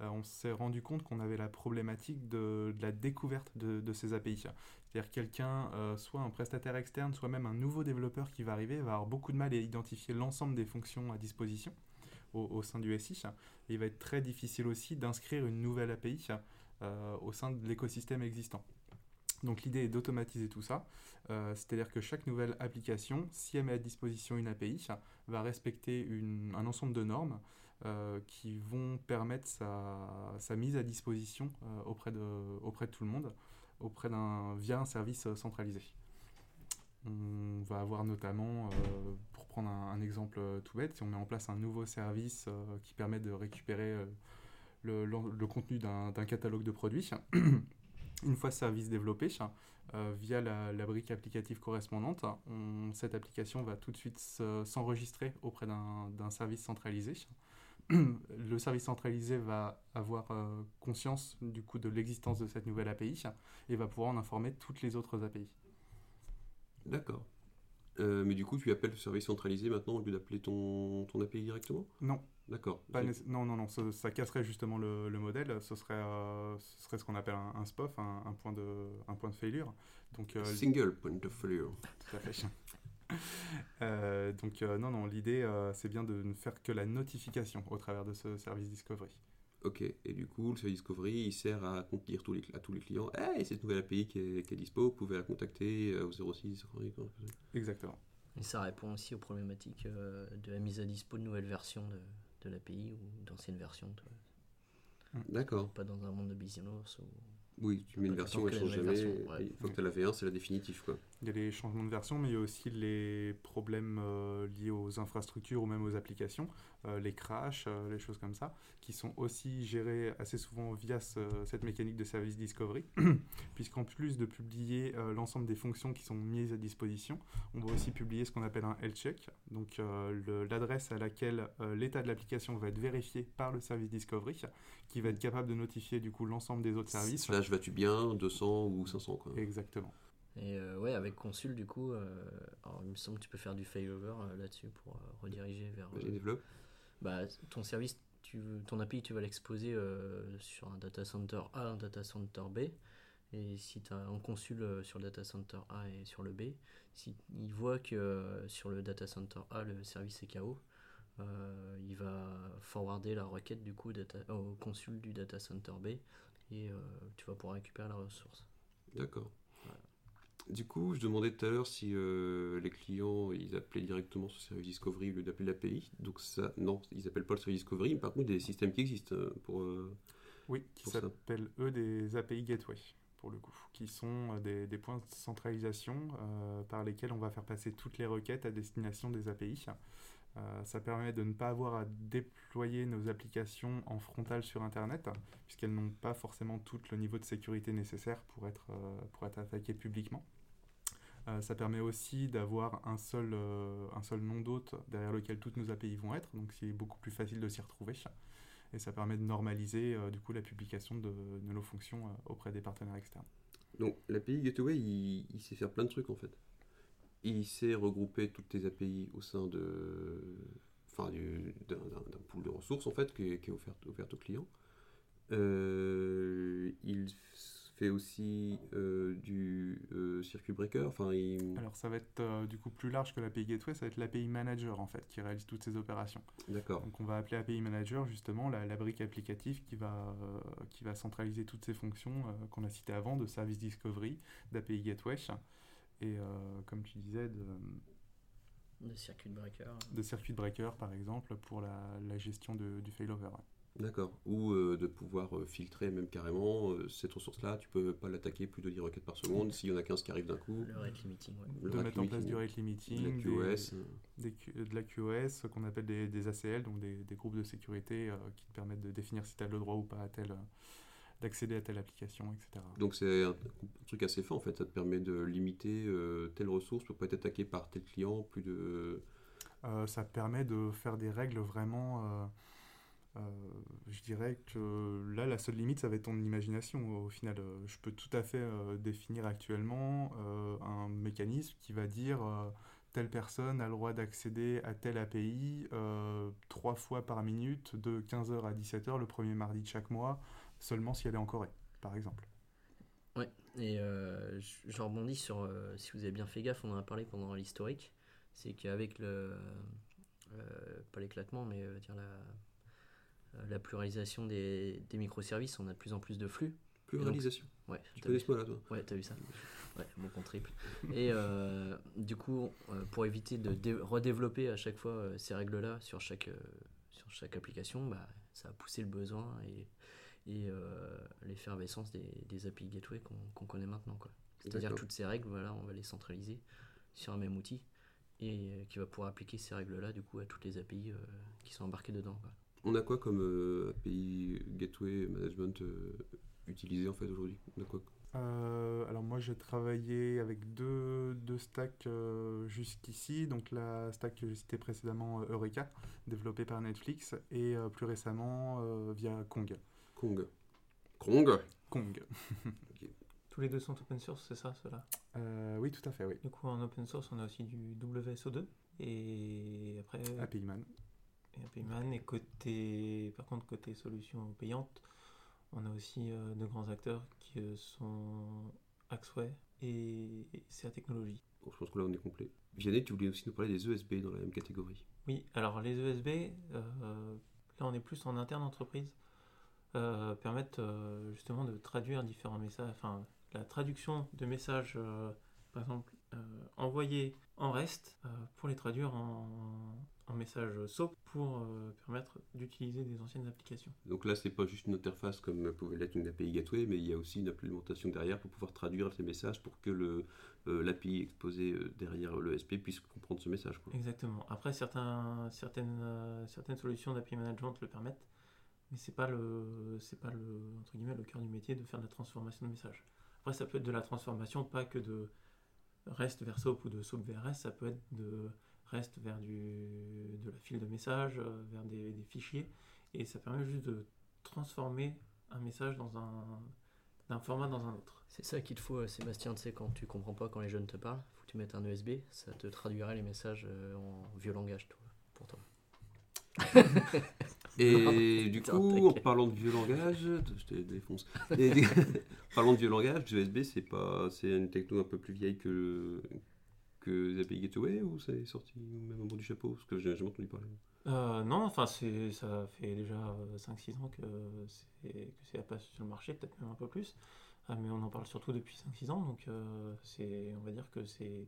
on s'est rendu compte qu'on avait la problématique de, la découverte de, ces API. C'est-à-dire quelqu'un, soit un prestataire externe, soit même un nouveau développeur qui va arriver, va avoir beaucoup de mal à identifier l'ensemble des fonctions à disposition au, sein du SI. Il va être très difficile aussi d'inscrire une nouvelle API au sein de l'écosystème existant. Donc l'idée est d'automatiser tout ça, Euh, c'est-à-dire que chaque nouvelle application, si elle met à disposition une API, va respecter un ensemble de normes euh, qui vont permettre sa, mise à disposition euh, auprès, de, auprès de tout le monde, auprès d'un, via un service euh, centralisé. On va avoir notamment, euh, pour prendre un, un exemple euh, tout bête, si on met en place un nouveau service euh, qui permet de récupérer euh, le, contenu d'un catalogue de produits, une fois ce service développé, euh, via la, brique applicative correspondante, on- cette application va tout de suite se- s'enregistrer auprès d'un service centralisé. Le service centralisé va avoir euh, conscience du coup de l'existence de cette nouvelle API et va pouvoir en informer toutes les autres API. D'accord. Euh, mais du coup, tu appelles le service centralisé maintenant au lieu d'appeler ton, ton API directement? Non, D'accord. Non, non, non, ça, ça casserait justement le, le modèle. Ce serait, euh, ce serait ce qu'on appelle un, un SPOF, un, un point de, un point de failure. Donc, euh, Single point of failure. tout à fait. Euh, donc, euh, non, non, l'idée, euh, c'est bien de ne faire que la notification au travers de ce service Discovery. Ok, et du coup, le service Discovery, il sert à dire tous les, à tous les clients Hey, cette nouvelle API qui est, qui est dispo, vous pouvez la contacter euh, au 06. Exactement. Et ça répond aussi aux problématiques euh, de la mise à dispo de nouvelles versions de, de l'API ou d'anciennes versions. toi. D'accord. Pas dans un monde de bisounours. Ou... Oui, tu mets une version, elle change jamais. version, ouais. Une fois que tu as la V1, c'est la définitive. Quoi. Il y a les changements de version, mais il y a aussi les problèmes euh, liés aux infrastructures ou même aux applications, euh, les crashs, euh, les choses comme ça, qui sont aussi gérés assez souvent via ce- cette mécanique de service discovery, puisqu'en plus de publier l'ensemble des fonctions qui sont mises à disposition, on va aussi publier ce qu'on appelle un health check, donc l'adresse à laquelle l'état de l'application va être vérifié par le service discovery, qui va être capable de notifier du coup l'ensemble des autres services. Slash vas-tu bien, 200 ou 500. Quoi. Exactement. Et euh, ouais, avec Consul, du coup, euh, alors, il me semble que tu peux faire du failover euh, là-dessus pour rediriger vers. Bah, ton service, tu, ton API, tu vas l'exposer sur un data center A, un data center B. Et si tu as un consul sur le data center A et sur le B, si il voit que sur le data center A, le service est KO, il va forwarder la requête du coup data, au consul du data center B et tu vas pouvoir récupérer la ressource. D'accord. Du coup, je demandais tout à l'heure si euh, les clients ils appelaient directement ce service Discovery au lieu d'appeler l'API. Donc ça, non, ils appellent pas le service Discovery. mais Par contre, il y a des systèmes qui existent euh, pour. euh, Oui, qui s'appellent eux des API Gateway, pour le coup, qui sont des, des points de centralisation euh, par lesquels on va faire passer toutes les requêtes à destination des API. Euh, ça permet de ne pas avoir à déployer nos applications en frontal sur Internet, puisqu'elles n'ont pas forcément tout le niveau de sécurité nécessaire pour être, euh, pour être attaquées publiquement. Euh, ça permet aussi d'avoir un seul, euh, un seul nom d'hôte derrière lequel toutes nos API vont être, donc c'est beaucoup plus facile de s'y retrouver et ça permet de normaliser euh, du coup la publication de, nos fonctions auprès des partenaires externes. Donc l'API Gateway, il, sait faire plein de trucs en fait. Il sait regrouper toutes tes API au sein de, enfin, du- d'un, pool de ressources en fait qui est, offert, offert aux clients. Euh, il fait aussi euh, du euh, circuit breaker. Enfin, il... Alors ça va être euh, du coup plus large que l'API Gateway, ça va être l'API Manager en fait qui réalise toutes ces opérations. D'accord. Donc on va appeler API Manager justement la, la brique applicative qui va, euh, qui va centraliser toutes ces fonctions euh, qu'on a citées avant de Service Discovery, d'API Gateway et euh, comme tu disais de, De circuit breaker. de Circuit Breaker par exemple pour la, la gestion de- du failover. ouais. D'accord. Ou euh, de pouvoir euh, filtrer même carrément euh, cette ressource-là. Tu peux pas l'attaquer plus de 10 requêtes par seconde. S'il y en a 15 qui arrivent d'un coup. Le rate limiting, ouais. de rate mettre en place du rate de limiting, la des- QoS. des de la QoS qu'on appelle des, des ACL, donc des, des groupes de sécurité euh, qui te permettent de définir si tu as le droit ou pas à telle, d'accéder à telle application, etc. Donc c'est un, un truc assez fin en fait, ça te permet de limiter euh, telle ressource pour pas être attaqué par tel client, plus de... Euh, ça permet de faire des règles vraiment. euh, euh, je dirais que là, la seule limite, ça va être ton imagination. Au final, Euh, je peux tout à fait euh, définir actuellement un mécanisme qui va dire telle personne a le droit d'accéder à telle API trois fois par minute de 15h à 17h le premier mardi de chaque mois, seulement si elle est en Corée, par exemple. Ouais, et je rebondis sur, si vous avez bien fait gaffe, on en a parlé pendant l'historique, c'est qu'avec le, pas l'éclatement, mais dire la, la pluralisation des, des microservices, on a de plus en plus de flux. Pluralisation. Ouais, Tu connais vu- ce mot-là, toi Ouais, t'as vu ça Ouais, bon qu'on triple. Et euh, du coup, euh, pour éviter de dé- redévelopper à chaque fois euh, ces règles-là sur chaque, euh, sur chaque application, bah, ça a poussé le besoin et, et euh, l'effervescence des, des API Gateway qu'on connaît maintenant. quoi. C'est-à-dire toutes ces règles, voilà, on va les centraliser sur un même outil et euh, qui va pouvoir appliquer ces règles-là du coup à toutes les API euh, qui sont embarquées dedans. quoi. On a quoi comme euh, API Gateway Management euh, utilisé en fait aujourd'hui? On a quoi Euh, alors moi j'ai travaillé avec deux, deux stacks euh, jusqu'ici, donc la stack que j'ai citée précédemment, euh, Eureka, développée par Netflix, et euh, plus récemment euh, via Kong. Kong. Kong? Kong. Tous les deux sont open source, c'est ça, ceux-là? Euh, oui, tout à fait, oui. Du coup, en open source, on a aussi du WSO2. Et après, API Man. Et côté, par contre, côté solutions payantes, on a aussi euh, de grands acteurs qui euh, sont Axway et CA Technologies. Bon, je pense que là on est complet. Vianney, tu voulais aussi nous parler des ESB dans la même catégorie. Oui, alors les ESB, euh, là on est plus en interne entreprise, permettent justement de traduire différents messages, enfin la traduction de messages, par exemple, envoyés en REST pour les traduire en, en messages SOAP pour euh, permettre d'utiliser des anciennes applications. Donc là, c'est pas juste une interface comme pouvait l'être une API Gateway, mais il y a aussi une implémentation derrière pour pouvoir traduire ces messages pour que le euh, l'API exposé euh, derrière l'ESP puisse comprendre ce message. quoi. Exactement. Après, certains, certaines, euh, certaines solutions d'API Management le permettent, mais c'est pas le, c'est pas le, entre guillemets, le cœur du métier de faire de la transformation de messages. Après, ça peut être de la transformation, pas que de REST vers SOAP ou de SOAP vers REST, ça peut être de REST vers du, de la file de messages, euh, vers des, des fichiers, et ça permet juste de transformer un message dans un, d'un format dans un autre. C'est ça qu'il te faut, euh, Sébastien, tu sais, quand tu comprends pas quand les jeunes te parlent, faut que tu mettes un USB, ça te traduira les messages euh, en vieux langage toi, pour toi. Et du coup, en parlant de vieux langage, je te défonce. Et du- parlant de vieux langage, USB, c'est pas, c'est une techno un peu plus vieille que que les API Gateway ou c'est sorti même au bout du chapeau? Parce que j'ai jamais entendu parler. Euh, non, enfin, ça fait déjà euh, 5-6 ans que c'est, passer sur le marché, peut-être même un peu plus. Ah, mais on en parle surtout depuis 5-6 ans, donc euh, on va dire que c'est,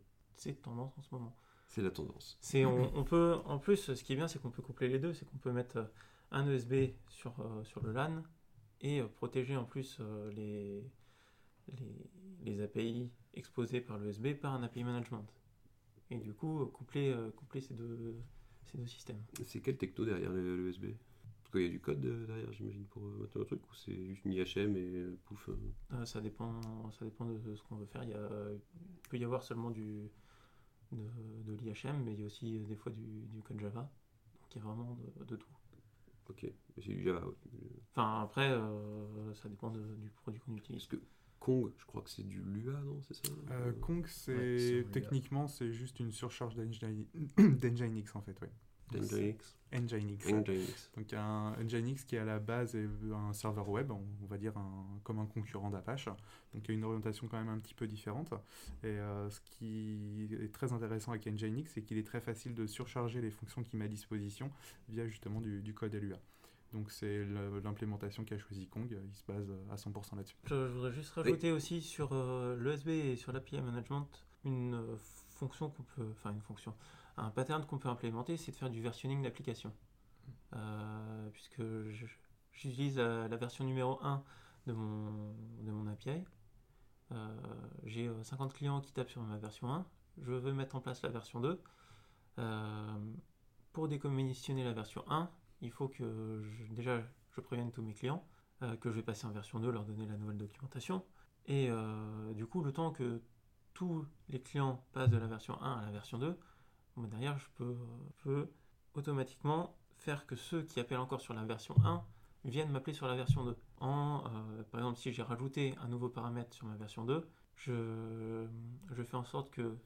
tendance en ce moment. C'est la tendance. On, on peut, en plus, ce qui est bien, c'est qu'on peut coupler les deux, c'est qu'on peut mettre euh, un USB sur, euh, sur le LAN et euh, protéger en plus euh, les, les, les API exposés par l'USB par un API management. Et du coup, euh, coupler, euh, coupler ces, deux, ces deux systèmes. C'est quelle techno derrière le, le USB Parce qu'il y a du code euh, derrière, j'imagine, pour mettre le truc, ou c'est juste une IHM et pouf euh, ça, dépend, ça dépend de ce qu'on veut faire. Il, y a, il peut y avoir seulement du, de, de l'IHM, mais il y a aussi des fois du, du code Java. Donc il y a vraiment de, de tout. Ok, Mais c'est du Java. ouais. Enfin, après, euh, ça dépend de- du produit qu'on utilise. Parce que Kong, je crois que c'est du Lua, non C'est ça? Euh, Kong, c'est Ouais, techniquement c'est juste une surcharge d'Nginx en fait, oui. Nginx. Nginx. Nginx. Donc un Nginx qui à la base est un serveur web, on on va dire un, comme un concurrent d'Apache. Donc il y a une orientation quand même un petit peu différente. Et euh, ce qui est très intéressant avec Nginx, c'est qu'il est très facile de surcharger les fonctions qu'il met à disposition via justement du, du code LUA. Donc c'est l'implémentation qu'a choisi Kong, il se base à 100% là-dessus. Je, voudrais juste rajouter aussi sur euh, l'ESB et sur l'API Management une euh, fonction qu'on peut, enfin une fonction, un pattern qu'on peut implémenter, c'est de faire du versionning d'application. Euh, puisque j'utilise la, la version numéro 1 de mon, de mon API. Euh, J'ai euh, 50 clients qui tapent sur ma version 1. Je veux mettre en place la version 2. Euh, pour décommissionner la version 1, il faut que je- déjà je prévienne tous mes clients. euh, que je vais passer en version 2, leur donner la nouvelle documentation. Et euh, du coup, le temps que tous les clients passent de la version 1 à la version 2, bon, derrière, je peux, automatiquement faire que ceux qui appellent encore sur la version 1 viennent m'appeler sur la version 2. En, euh, par exemple, si j'ai rajouté un nouveau paramètre sur ma version 2, je, fais en sorte que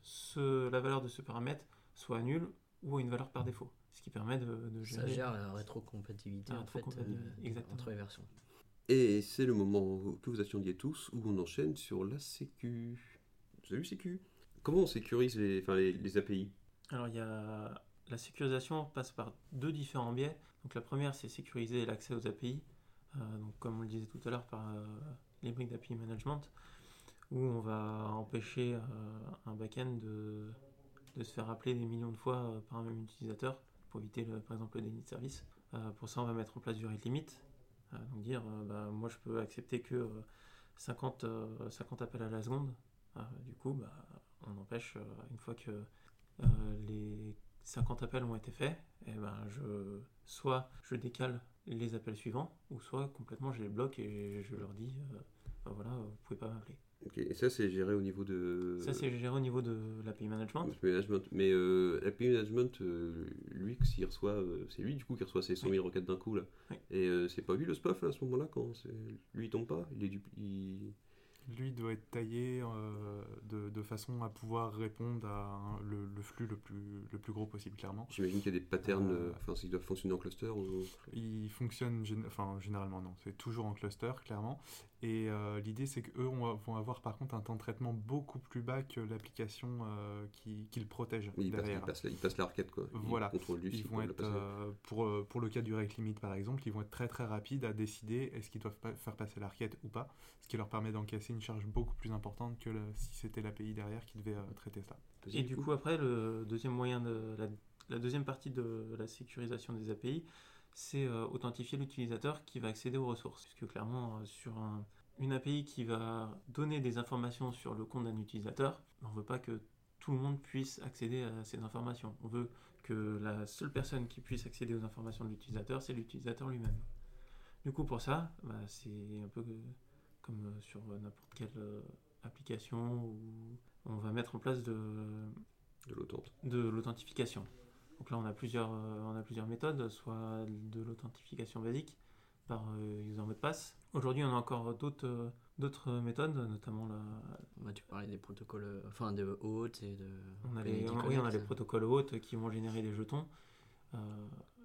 la valeur de ce paramètre soit nulle ou une valeur par défaut. Ce qui permet de, de Ça gérer. gère la rétrocompatibilité La en fait, rétrocompatibilité, euh, entre les versions. Et c'est le moment que vous attendiez tous où on enchaîne sur la Sécu. Salut Sécu? Comment on sécurise les, enfin, les, les API Alors, il y a la sécurisation passe par deux différents biais. Donc, la première, c'est sécuriser l'accès aux API. Euh, donc, comme on le disait tout à l'heure, par euh, les briques d'API management, où on va empêcher euh, un backend de, de se faire appeler des millions de fois euh, par un même utilisateur éviter, par exemple, le déni de service. Euh, pour ça, on va mettre en place du rate limit. Euh, donc, dire, euh, bah, moi, je peux accepter que euh, 50, euh, 50 appels à la seconde. Du coup, bah, on empêche, une fois que les 50 appels ont été faits, et ben je, soit je décale les appels suivants, ou soit complètement je les bloque et je leur dis, euh, ben voilà, vous pouvez pas m'appeler. Ok, Et ça, c'est géré au niveau de. Ça, c'est géré au niveau de l'API management. Management. Mais euh, API management, euh, lui, s'il reçoit, euh, c'est lui du coup qui reçoit ses 100 000 requêtes d'un coup là. Oui. Et euh, c'est pas lui le spoff là, à ce moment-là quand lui il tombe pas, il est du, il- Lui doit être taillé euh, de, de façon à pouvoir répondre à un- le, le flux le plus, le plus gros possible, clairement. J'imagine qu'il y a des patterns, enfin s'ils doivent fonctionner en cluster ou. Il fonctionne, gén- enfin généralement non, c'est toujours en cluster, clairement. Et euh, l'idée c'est qu'eux on- vont avoir par contre un temps de traitement beaucoup plus bas que l'application euh, qui, qui le protège Oui, derrière. passe la, il passe la requête quoi. Il Voilà. du Ils vont être, euh, pour, euh, pour le cas du rate limit par exemple, ils vont être très très rapides à décider est-ce qu'ils doivent pas faire passer la requête ou pas, ce qui leur permet d'encaisser une charge beaucoup plus importante que le- si c'était l'API derrière qui devait euh, traiter ça. Et du coup, après, le deuxième moyen de la, la deuxième partie de la sécurisation des API, c'est euh, authentifier l'utilisateur qui va accéder aux ressources. Puisque clairement, euh, sur un- une API qui va donner des informations sur le compte d'un utilisateur, on ne veut pas que tout le monde puisse accéder à ces informations. On veut que la seule personne qui puisse accéder aux informations de l'utilisateur, c'est l'utilisateur lui-même. Du coup, pour ça, bah, c'est un peu que- comme euh, sur n'importe quelle euh, application où on va mettre en place de, de l'authentification. Donc là, on a plusieurs, euh, on a plusieurs méthodes, soit de l'authentification basique par euh, user mot de passe. Aujourd'hui, on a encore d'autres euh, d'autres méthodes, notamment la, Bah, tu parlais des protocoles, euh, enfin de hôtes et de. on a oui, on a les protocoles hôtes qui vont générer des jetons. Euh,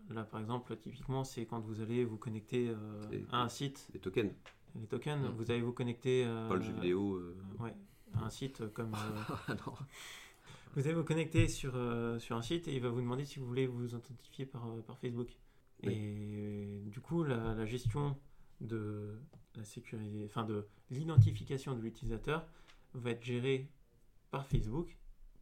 là, par exemple, typiquement, c'est quand vous allez vous connecter euh, à un site, Les tokens, les tokens, Mm. vous allez vous connecter euh, pas le jeu vidéo. euh, ouais, à un site comme euh, Ah non. Vous allez vous connecter sur, euh, sur un site et il va vous demander si vous voulez vous authentifier par, euh, par Facebook. Oui. Et du coup, la, la gestion de la sécurité, enfin de l'identification de l'utilisateur va être gérée par Facebook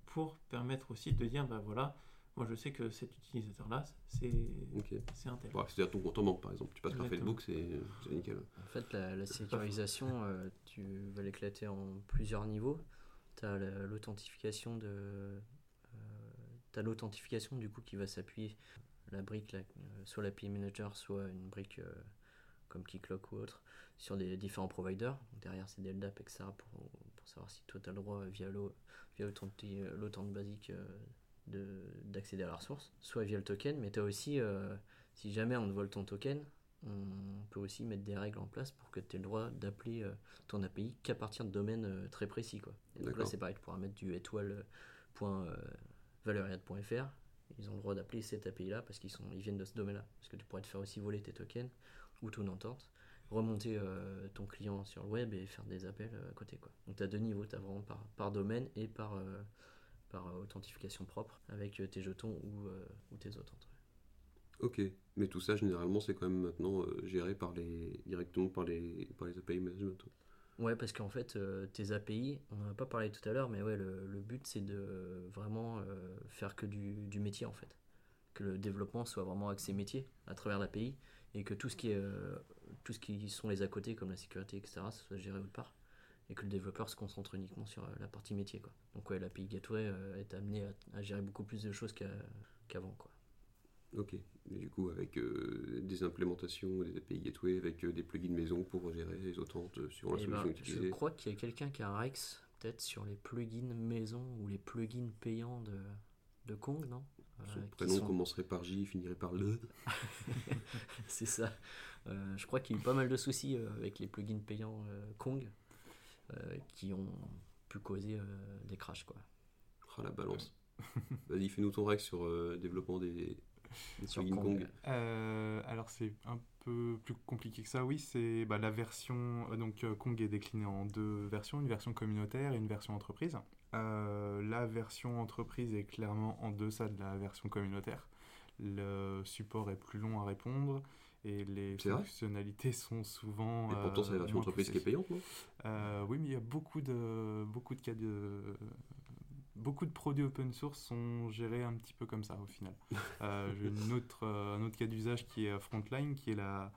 pour permettre au site de dire bah voilà, moi je sais que cet utilisateur-là, c'est Ok. c'est un tel. Ouais, C'est-à-dire ton compte en banque par exemple, tu passes par. Facebook, c'est c'est nickel. En fait, la, la sécurisation, euh, tu vas l'éclater en plusieurs niveaux. Tu as l'authentification de. euh, l'authentification du coup qui va s'appuyer la brique, euh, soit l'API Manager, soit une brique euh, comme Keycloak ou autre, sur des différents providers. Derrière, c'est LDAP, etc. pour, pour savoir si toi tu as le droit via l'au- via l'authenti- l'authent basique de- d'accéder à la ressource, soit via le token, mais tu as aussi, si jamais on te vole ton token, on peut aussi mettre des règles en place pour que tu aies le droit d'appeler euh, ton API qu'à partir de domaines euh, très précis. Quoi. Et donc là, c'est pareil, tu pourras mettre du étoile.valeriade.fr. Ils ont le droit d'appeler cette API-là parce qu'ils ils viennent de ce domaine-là. Parce que tu pourrais te faire aussi voler tes tokens ou ton entente, remonter euh, ton client sur le web et faire des appels euh, à côté. Quoi. Donc tu as deux niveaux, tu as vraiment par, par domaine et par, euh, par euh, authentification propre avec euh, tes jetons ou, euh, ou tes authentes. Ok, mais tout ça généralement c'est quand même maintenant euh, géré par les directement par les par les API management. Ouais, parce qu'en fait, euh, tes API, on n'en a pas parlé tout à l'heure, mais ouais, le, le but c'est de vraiment euh, faire que du, du métier en fait. Que le développement soit vraiment axé métier à travers l'API et que tout ce qui est tout ce qui sont les à côté comme la sécurité, etc., soit géré autre part et que le développeur se concentre uniquement sur la partie métier quoi. Donc ouais, l'API Gateway est amené à, à gérer beaucoup plus de choses qu'avant quoi. Ok. Et du coup, avec euh, des implémentations, des API gateway, avec euh, des plugins maison pour gérer les autantes sur la Eh solution ben, utilisée. je crois qu'il y a quelqu'un qui a un Rex, peut-être sur les plugins maison ou les plugins payants de, de Kong, non? Son Euh, prénom sont- commencerait par J, finirait par le. C'est ça. Euh, je crois qu'il y a eu pas mal de soucis euh, avec les plugins payants euh, Kong euh, qui ont pu causer euh, des crashs. Quoi. Ah, la balance. Vas-y, fais-nous ton règle sur euh, le développement des Sur Kong. Euh, alors c'est un peu plus compliqué que ça, oui. C'est bah, la version euh, donc euh, Kong est déclinée en deux versions, une version communautaire et une version entreprise. Euh, la version entreprise est clairement en deçà de la version communautaire. Le support est plus long à répondre et les fonctionnalités sont souvent. Et pourtant, c'est la version entreprise qui est payante, non? Euh, oui, mais il y a beaucoup de, beaucoup de cas de. Beaucoup de produits open source sont gérés un petit peu comme ça au final. Euh, J'ai une autre, euh, un autre cas d'usage qui est Frontline, qui est la,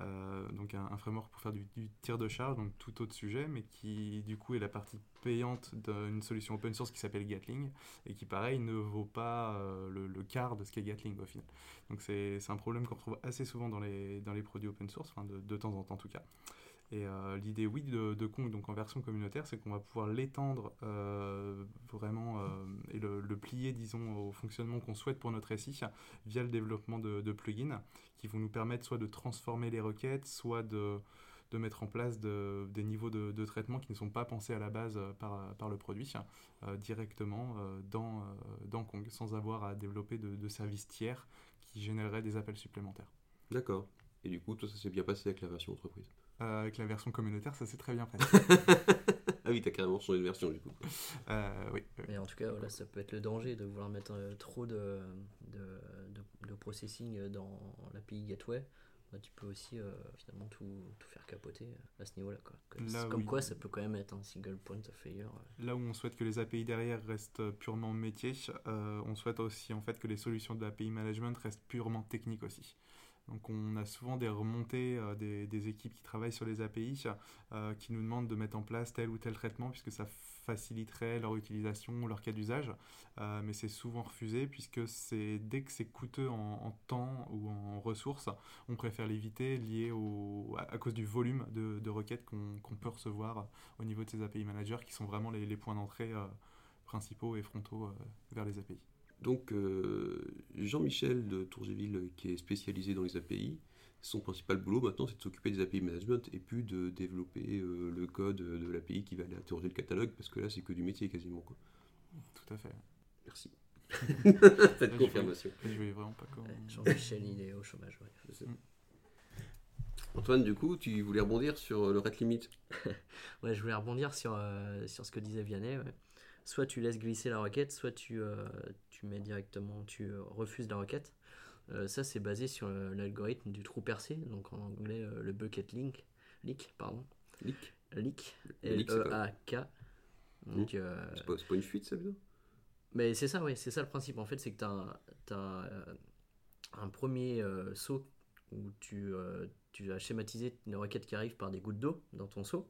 euh, donc un, un framework pour faire du, du tir de charge, donc tout autre sujet, mais qui du coup est la partie payante d'une solution open source qui s'appelle Gatling et qui pareil ne vaut pas euh, le, le quart de ce qu'est Gatling au final. Donc c'est c'est un problème qu'on retrouve assez souvent dans les, dans les produits open source, enfin de, de temps en temps en tout cas. Et euh, l'idée, oui, de, de Kong, donc en version communautaire, c'est qu'on va pouvoir l'étendre euh, vraiment euh, et le, plier, disons, au fonctionnement qu'on souhaite pour notre SI via le développement de, plugins qui vont nous permettre soit de transformer les requêtes, soit de, mettre en place de- des niveaux de, traitement qui ne sont pas pensés à la base par, le produit directement dans, dans Kong, sans avoir à développer de, services tiers qui généreraient des appels supplémentaires. D'accord. Et du coup, toi, ça s'est bien passé avec la version entreprise. Euh, avec la version communautaire, ça s'est très bien fait. ah oui, t'as carrément changé de version, du coup. Euh, oui, oui. Mais en tout cas, voilà, ça peut être le danger de vouloir mettre euh, trop de, de, de- de processing dans l'API Gateway. Bah, tu peux aussi euh, finalement tout, tout faire capoter à ce niveau-là. quoi. Que- Là, Comme oui. quoi, ça peut quand même être un single point of failure. Là où on souhaite que les API derrière restent purement métier, euh, on souhaite aussi en fait que les solutions de l'API management restent purement techniques aussi. Donc on a souvent des remontées euh, des, équipes qui travaillent sur les API euh, qui nous demandent de mettre en place tel ou tel traitement puisque ça faciliterait leur utilisation ou leur cas d'usage. Euh, mais c'est souvent refusé puisque dès que c'est coûteux en, temps ou en ressources, on préfère l'éviter lié à, cause du volume de, requêtes qu'on peut recevoir au niveau de ces API managers qui sont vraiment les, points d'entrée principaux et frontaux vers les API. Donc, euh, Jean-Michel de Tourgéville, euh, qui est spécialisé dans les API, son principal boulot maintenant, c'est de s'occuper des API management et plus de développer euh, le code de l'API qui va aller interroger le catalogue, parce que là, c'est que du métier quasiment. Quoi. Tout à fait. Merci. Cette Je confirmation. Je voyais vraiment pas comment. Ouais, Jean-Michel, il est au chômage. ouais. Sais. Antoine, du coup, tu voulais rebondir sur le rate limit? Ouais, je voulais rebondir sur, euh, sur ce que disait Vianney. ouais. Soit tu laisses glisser la requête, soit tu, euh, tu mets directement, tu euh, refuses la requête. Euh, ça, c'est basé sur euh, l'algorithme du trou percé, donc en anglais euh, le bucket link, leak, pardon, Leak leak, Le leak, c'est. Donc, euh, C'est pas, pas une fuite, ça dire? Mais c'est ça, oui, c'est ça le principe. En fait, c'est que tu as, un premier euh, saut où tu, tu vas schématiser une requête qui arrive par des gouttes d'eau dans ton seau,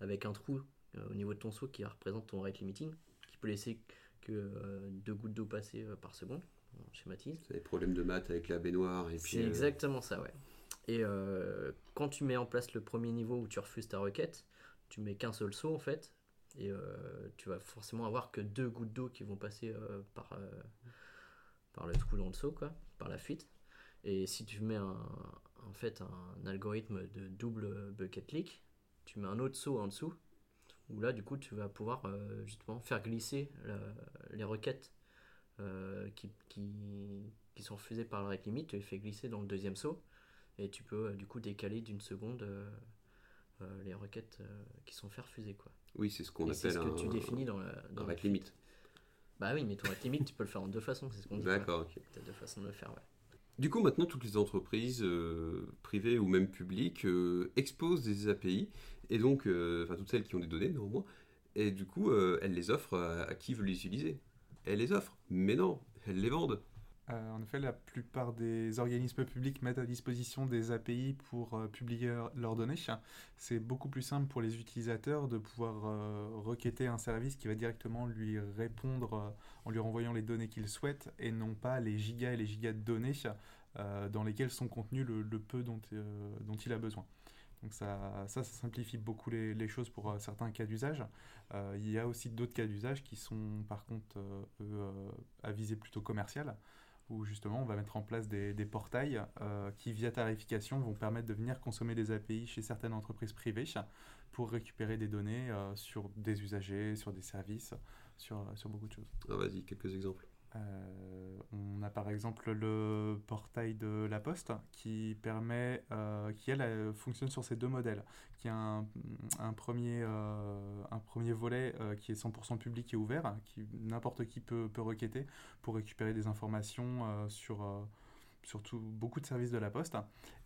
avec un trou euh, au niveau de ton seau qui représente ton rate limiting, peut laisser que euh, deux gouttes d'eau passées euh, par seconde. On schématise. C'est des problèmes de maths avec la baignoire et puis. C'est euh, exactement ça, ouais. Et quand tu mets en place le premier niveau où tu refuses ta requête, tu mets qu'un seul saut en fait, et tu vas forcément avoir que deux gouttes d'eau qui vont passer par, par le trou dans le seau, quoi, par la fuite. Et si tu mets un, en fait un algorithme de double bucket leak, tu mets un autre saut en dessous, où là du coup tu vas pouvoir euh, justement faire glisser la- les requêtes euh, qui, qui, qui sont refusées par le rate limit, tu les fais glisser dans le deuxième saut, et tu peux euh, du coup décaler d'une seconde les requêtes qui sont fait refuser. Quoi. Oui, c'est ce qu'on appelle ce que un, tu définis dans la, dans un la rate limit. Bah oui, mais ton rate limit, tu peux le faire en deux façons, c'est ce qu'on dit. D'accord, ok. T'as deux façons de le faire, ouais. Du coup, maintenant, toutes les entreprises euh, privées ou même publiques euh, exposent des API, et donc, euh, enfin, toutes celles qui ont des données, néanmoins, et du coup, elles les offrent à, à qui veut les utiliser. Elles les offrent, mais non, elles les vendent. Euh, en effet, la plupart des organismes publics mettent à disposition des API pour euh, publier leurs données. C'est beaucoup plus simple pour les utilisateurs de pouvoir euh, requêter un service qui va directement lui répondre en lui renvoyant les données qu'il souhaite et non pas les gigas et les gigas de données dans lesquels sont contenus le, peu dont, il a besoin. Donc ça, ça, simplifie beaucoup les, choses pour certains cas d'usage. Il y a aussi d'autres cas d'usage qui sont par contre euh, à visée plutôt commerciale, où justement on va mettre en place des, portails euh, qui via tarification vont permettre de venir consommer des API chez certaines entreprises privées pour récupérer des données euh, sur des usagers, sur des services, sur, sur beaucoup de choses. Ah, vas-y, quelques exemples. Euh, on a par exemple le portail de La Poste qui permet, euh, qui elle euh, fonctionne sur ces deux modèles, qui a un, premier, un premier volet qui est 100% public et ouvert, qui n'importe qui peut, peut requêter pour récupérer des informations sur, euh, sur tout- beaucoup de services de La Poste.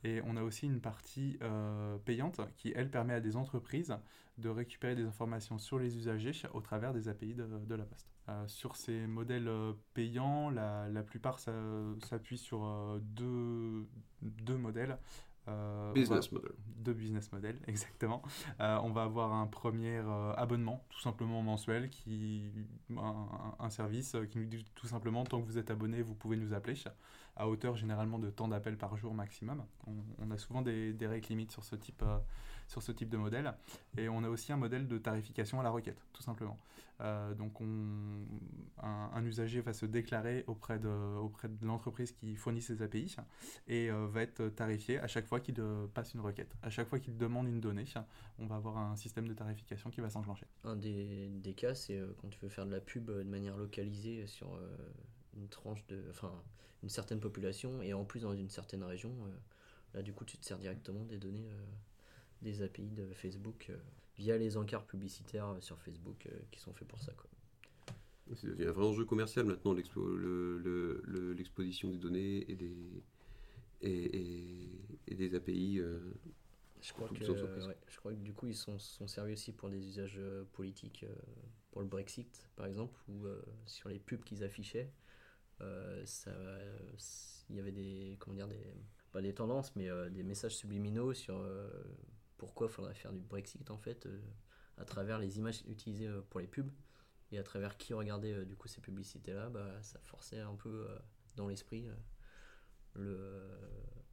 Et on a aussi une partie euh, payante qui elle permet à des entreprises de récupérer des informations sur les usagers au travers des API de, de La Poste. Euh, sur ces modèles euh, payants, la, la plupart s'appuient sur euh, deux, deux modèles. Business va- model. Deux business models, exactement. On va avoir un premier abonnement, tout simplement mensuel, qui un, un- service qui nous dit tout simplement tant que vous êtes abonné, vous pouvez nous appeler, à hauteur généralement de temps d'appel par jour maximum. On, a souvent des, règles limites sur ce type euh, sur ce type de modèle. Et on a aussi un modèle de tarification à la requête, tout simplement. Euh, donc on, un, usager va se déclarer auprès de, auprès de l'entreprise qui fournit ses API et euh, va être tarifié à chaque fois qu'il passe une requête. À chaque fois qu'il demande une donnée, on va avoir un système de tarification qui va s'enclencher. Un des, cas, c'est quand tu veux faire de la pub de manière localisée sur une tranche de. Enfin, une certaine population et en plus dans une certaine région. euh, là, du coup, tu te sers directement des données euh, des API de Facebook euh, via les encarts publicitaires sur Facebook qui sont faits pour ça. Quoi. C'est devenu un vrai enjeu commercial maintenant, l'expo- le- le- le- l'exposition des données et des, et, et- et des API. euh, Je crois, que, ouais, je crois que du coup, ils sont, sont servis aussi pour des usages politiques, euh, pour le Brexit par exemple, ou euh, sur les pubs qu'ils affichaient. Euh, ça, il y avait des, comment dire, des, pas des tendances, mais euh, des messages subliminaux sur euh, pourquoi il faudrait faire du Brexit en fait, à travers les images utilisées pour les pubs et à travers qui regardait du coup ces publicités-là, bah, ça forçait un peu dans l'esprit le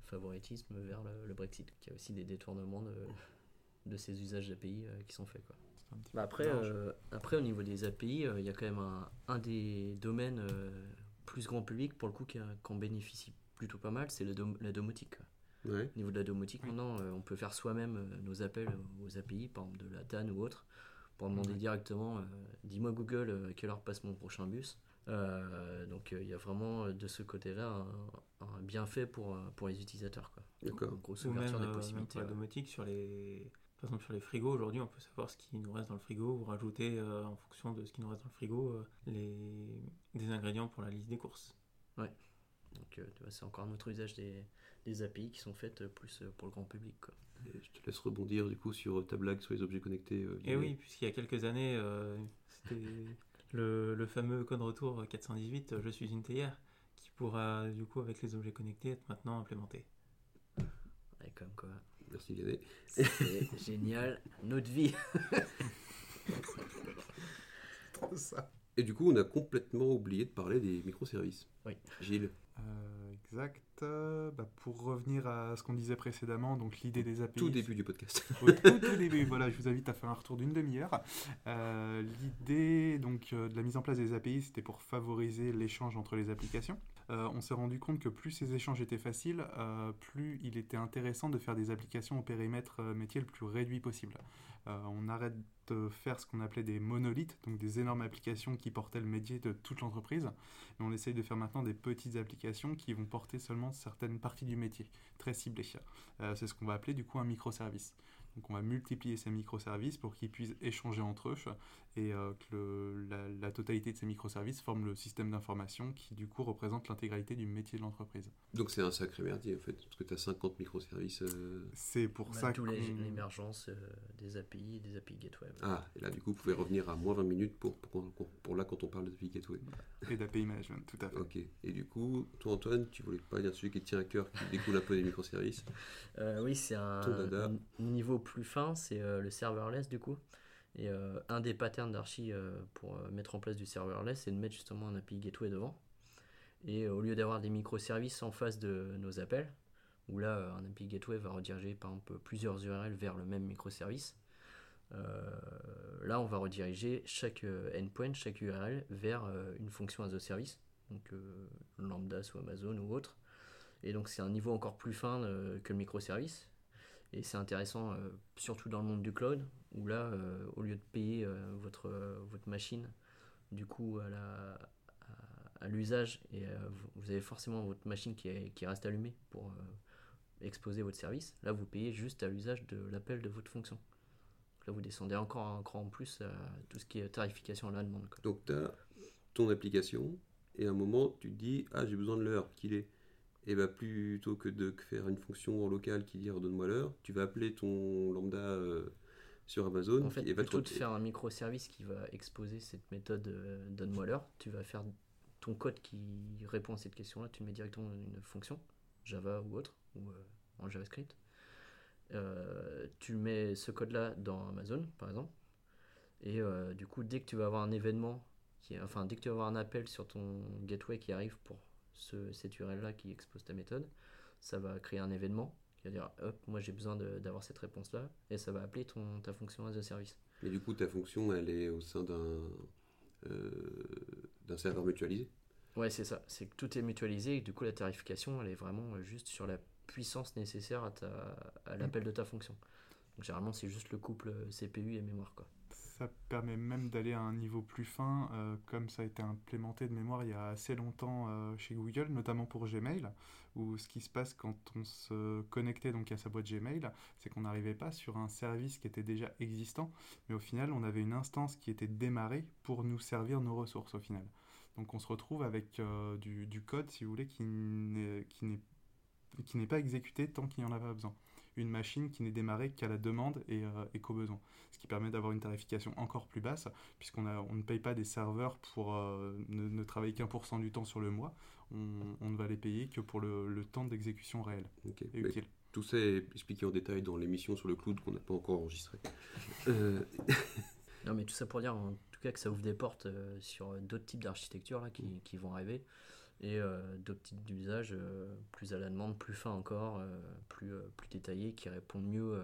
favoritisme vers le, le Brexit. Il y a aussi des détournements de, de ces usages d'API qui sont faits. Quoi. Bah après, euh, après, au niveau des API, il y a quand même un, un des domaines euh, plus grand public, pour le coup, qui a- qu'en bénéficie plutôt pas mal, c'est dom- la domotique. ouais. Au niveau de la domotique, maintenant, euh, on peut faire soi-même euh, nos appels aux API, par exemple de la TAN ou autre, pour demander Ouais. directement euh, dis-moi Google euh, à quelle heure passe mon prochain bus? Euh, donc euh, il y a vraiment euh, de ce côté-là un, un bienfait pour, euh, pour les utilisateurs. Quoi. D'accord. Une grosse Ou même, ouverture euh, des même possibilités. pour la ouais. domotique, sur les... par exemple sur les frigos, aujourd'hui on peut savoir ce qui nous reste dans le frigo ou rajouter euh, en fonction de ce qui nous reste dans le frigo euh, les... des ingrédients pour la liste des courses. Donc euh, tu vois, c'est encore un autre usage des, des API qui sont faites euh, plus euh, pour le grand public. Quoi. Et je te laisse rebondir du coup sur ta blague sur les objets connectés. euh, Et Lionel. oui, puisqu'il y a quelques années, euh, c'était le, le fameux code retour 418 euh, Je suis une théière qui pourra du coup avec les objets connectés être maintenant implémenté. Ouais, comme quoi. Merci Vianney. C'est génial, notre vie. Et du coup, on a complètement oublié de parler des microservices. Oui. Gilles. Euh, exact. Euh, bah, pour revenir à ce qu'on disait précédemment, donc l'idée des API. Tout début du podcast. Au tout, tout début, voilà, je vous invite à faire un retour d'une demi-heure. Euh, L'idée donc euh, de la mise en place des API, c'était pour favoriser l'échange entre les applications. Euh, on s'est rendu compte que plus ces échanges étaient faciles, euh, plus il était intéressant de faire des applications au périmètre euh, métier le plus réduit possible. On arrête de faire ce qu'on appelait des monolithes, donc des énormes applications qui portaient le métier de toute l'entreprise, on essaye de faire maintenant des petites applications qui vont porter seulement certaines parties du métier, très ciblées. C'est ce qu'on va appeler du coup un microservice. Donc on va multiplier ces microservices pour qu'ils puissent échanger entre eux et euh, que le- la, la totalité de ces microservices forme le système d'information qui du coup représente l'intégralité du métier de l'entreprise. Donc c'est un sacré merdier en fait, parce que tu as 50 microservices. euh, C'est pour ça les- l'émergence euh, des API, des API Gateway. Ah, et là du coup, vous pouvez revenir à moins 20 minutes pour, pour, pour- pour là quand on parle de API Gateway. et d'API management, tout à fait. Ok, et du coup, toi Antoine, tu voulais pas dire celui qui te tient à cœur, qui découle un peu des microservices Euh, oui, c'est un, niveau plus fin, c'est euh, le serverless du coup. Et euh, un des patterns d'archi euh, pour euh, mettre en place du serverless, c'est de mettre justement un API gateway devant. Et au lieu d'avoir des microservices en face de nos appels, où là un API gateway va rediriger par exemple plusieurs URL vers le même microservice, euh, là on va rediriger chaque euh, endpoint, chaque URL vers euh, une fonction as a service, donc lambda sous Amazon ou autre. Et donc c'est un niveau encore plus fin que le microservice. Et c'est intéressant, surtout dans le monde du cloud, où là, au lieu de payer votre, machine, du coup, à l'usage, et vous- avez forcément votre machine qui, est- qui reste allumée pour exposer votre service. Là, vous payez juste à l'usage de l'appel de votre fonction. Là, vous descendez encore un cran en plus à tout ce qui est tarification à la demande. quoi. Donc tu as ton application, et à un moment, tu te dis, ah j'ai besoin de l'heure, qu'il est. Et bah plutôt que de faire une fonction en local qui dit redonne-moi l'heure, tu vas appeler ton lambda euh, sur Amazon En fait, et te plutôt de re- faire un microservice qui va exposer cette méthode euh, donne-moi l'heure, tu vas faire ton code qui répond à cette question-là, tu mets directement une fonction, Java ou autre, ou euh, en JavaScript. Euh, tu mets ce code-là dans Amazon, par exemple, et euh, du coup, dès que tu vas avoir un événement, qui, enfin, dès que tu vas avoir un appel sur ton gateway qui arrive pour ce, cette URL-là qui expose ta méthode, ça va créer un événement qui va dire hop, moi j'ai besoin d'avoir cette réponse-là, et ça va appeler ton, ta fonction as a service. Mais du coup, ta fonction, elle est au sein d'un euh, serveur mutualisé? Ouais, c'est ça. C'est que tout est mutualisé et du coup la tarification, elle est vraiment juste sur la puissance nécessaire à, ta- à l'appel de ta fonction. Donc généralement, c'est juste le couple euh, CPU et mémoire. Quoi. Ça permet même d'aller à un niveau plus fin, euh, comme ça a été implémenté de mémoire il y a assez longtemps euh, chez Google, notamment pour Gmail, où ce qui se passe quand on se connectait donc à sa boîte Gmail, c'est qu'on n'arrivait pas sur un service qui était déjà existant, mais au final on avait une instance qui était démarrée pour nous servir nos ressources au final. Donc on se retrouve avec euh, du, du code, si vous voulez, qui n'est qui n'est- qui n'est pas exécuté tant qu'il n'y en a pas besoin. Une machine qui n'est démarrée qu'à la demande et, euh, et qu'au besoin. Ce qui permet d'avoir une tarification encore plus basse, puisqu'on on ne paye pas des serveurs pour euh, ne, ne travailler qu'un pour cent du temps sur le mois. On, on ne va les payer que pour le, le temps d'exécution réel Ok. et Mais utile. tout ça est expliqué en détail dans l'émission sur le cloud qu'on n'a pas encore enregistrée. Euh, Non, mais tout ça pour dire en tout cas que ça ouvre des portes euh, sur d'autres types d'architectures là, qui, qui vont arriver et euh, d'autres types d'usages euh, plus à la demande, plus fins encore, euh, plus, plus détaillés, qui répondent mieux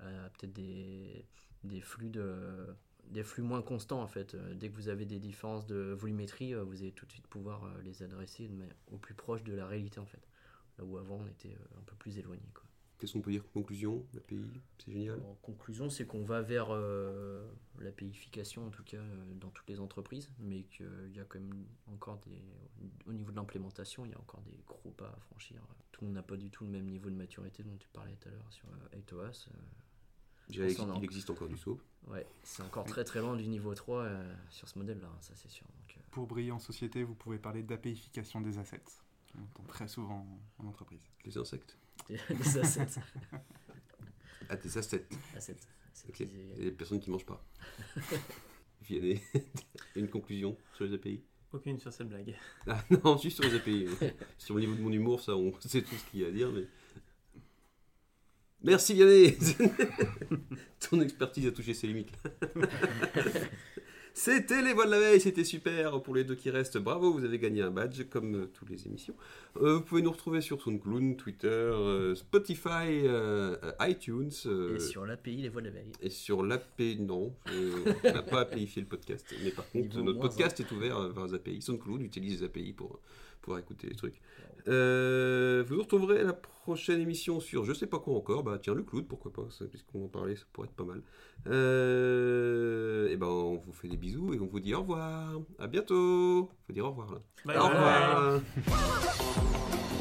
à peut-être des, des flux de des flux moins constants en fait. Dès que vous avez des différences de volumétrie, vous allez tout de suite pouvoir les adresser au plus proche de la réalité en fait. Là où avant on était un peu plus éloigné. Quoi. Qu'est-ce qu'on peut dire? Conclusion L'API, c'est génial? En conclusion, c'est qu'on va vers euh, la payification, en tout cas euh, dans toutes les entreprises, mais qu'il y a quand même encore des. Au niveau de l'implémentation, il y a encore des gros pas à franchir. Tout le monde n'a pas du tout le même niveau de maturité dont tu parlais tout à l'heure sur euh, 8OS. euh, je pense qu'on il en- existe encore du SOAP. ouais, c'est encore très très loin du niveau 3 euh, sur ce modèle-là, hein, ça c'est sûr. Donc, euh, Pour briller en société, vous pouvez parler d'APIfication des assets. On entend très souvent en entreprise. Les insectes. des, assets. Ah, des assets. assets. Ok. Assets. Et les personnes qui mangent pas. Vianney, une conclusion sur les API Aucune sur cette blague. Ah non, juste sur les API. sur le niveau de mon humour, ça, on sait tout ce qu'il y a à dire, mais. Merci Vianney Ton expertise a touché ses limites. C'était les voix de la veille, c'était super. Pour les deux qui restent, bravo, vous avez gagné un badge comme euh, toutes les émissions. Euh, vous pouvez nous retrouver sur SoundCloud, Twitter, euh, Spotify, iTunes. Et sur l'API, les voix de la veille. et sur l'API, non, on n'a pas APIfié le podcast. Mais par contre, Niveau notre podcast est ouvert vers les API. SoundCloud utilise les API pour pouvoir écouter les trucs. Euh, vous nous retrouverez à la prochaine émission sur je sais pas quoi encore. Bah tiens, le cloud, pourquoi pas, puisqu'on en parlait, ça pourrait être pas mal. Euh, et ben on vous fait des bisous et on vous dit au revoir. À bientôt. Faut dire au revoir là. Bye au bye. revoir.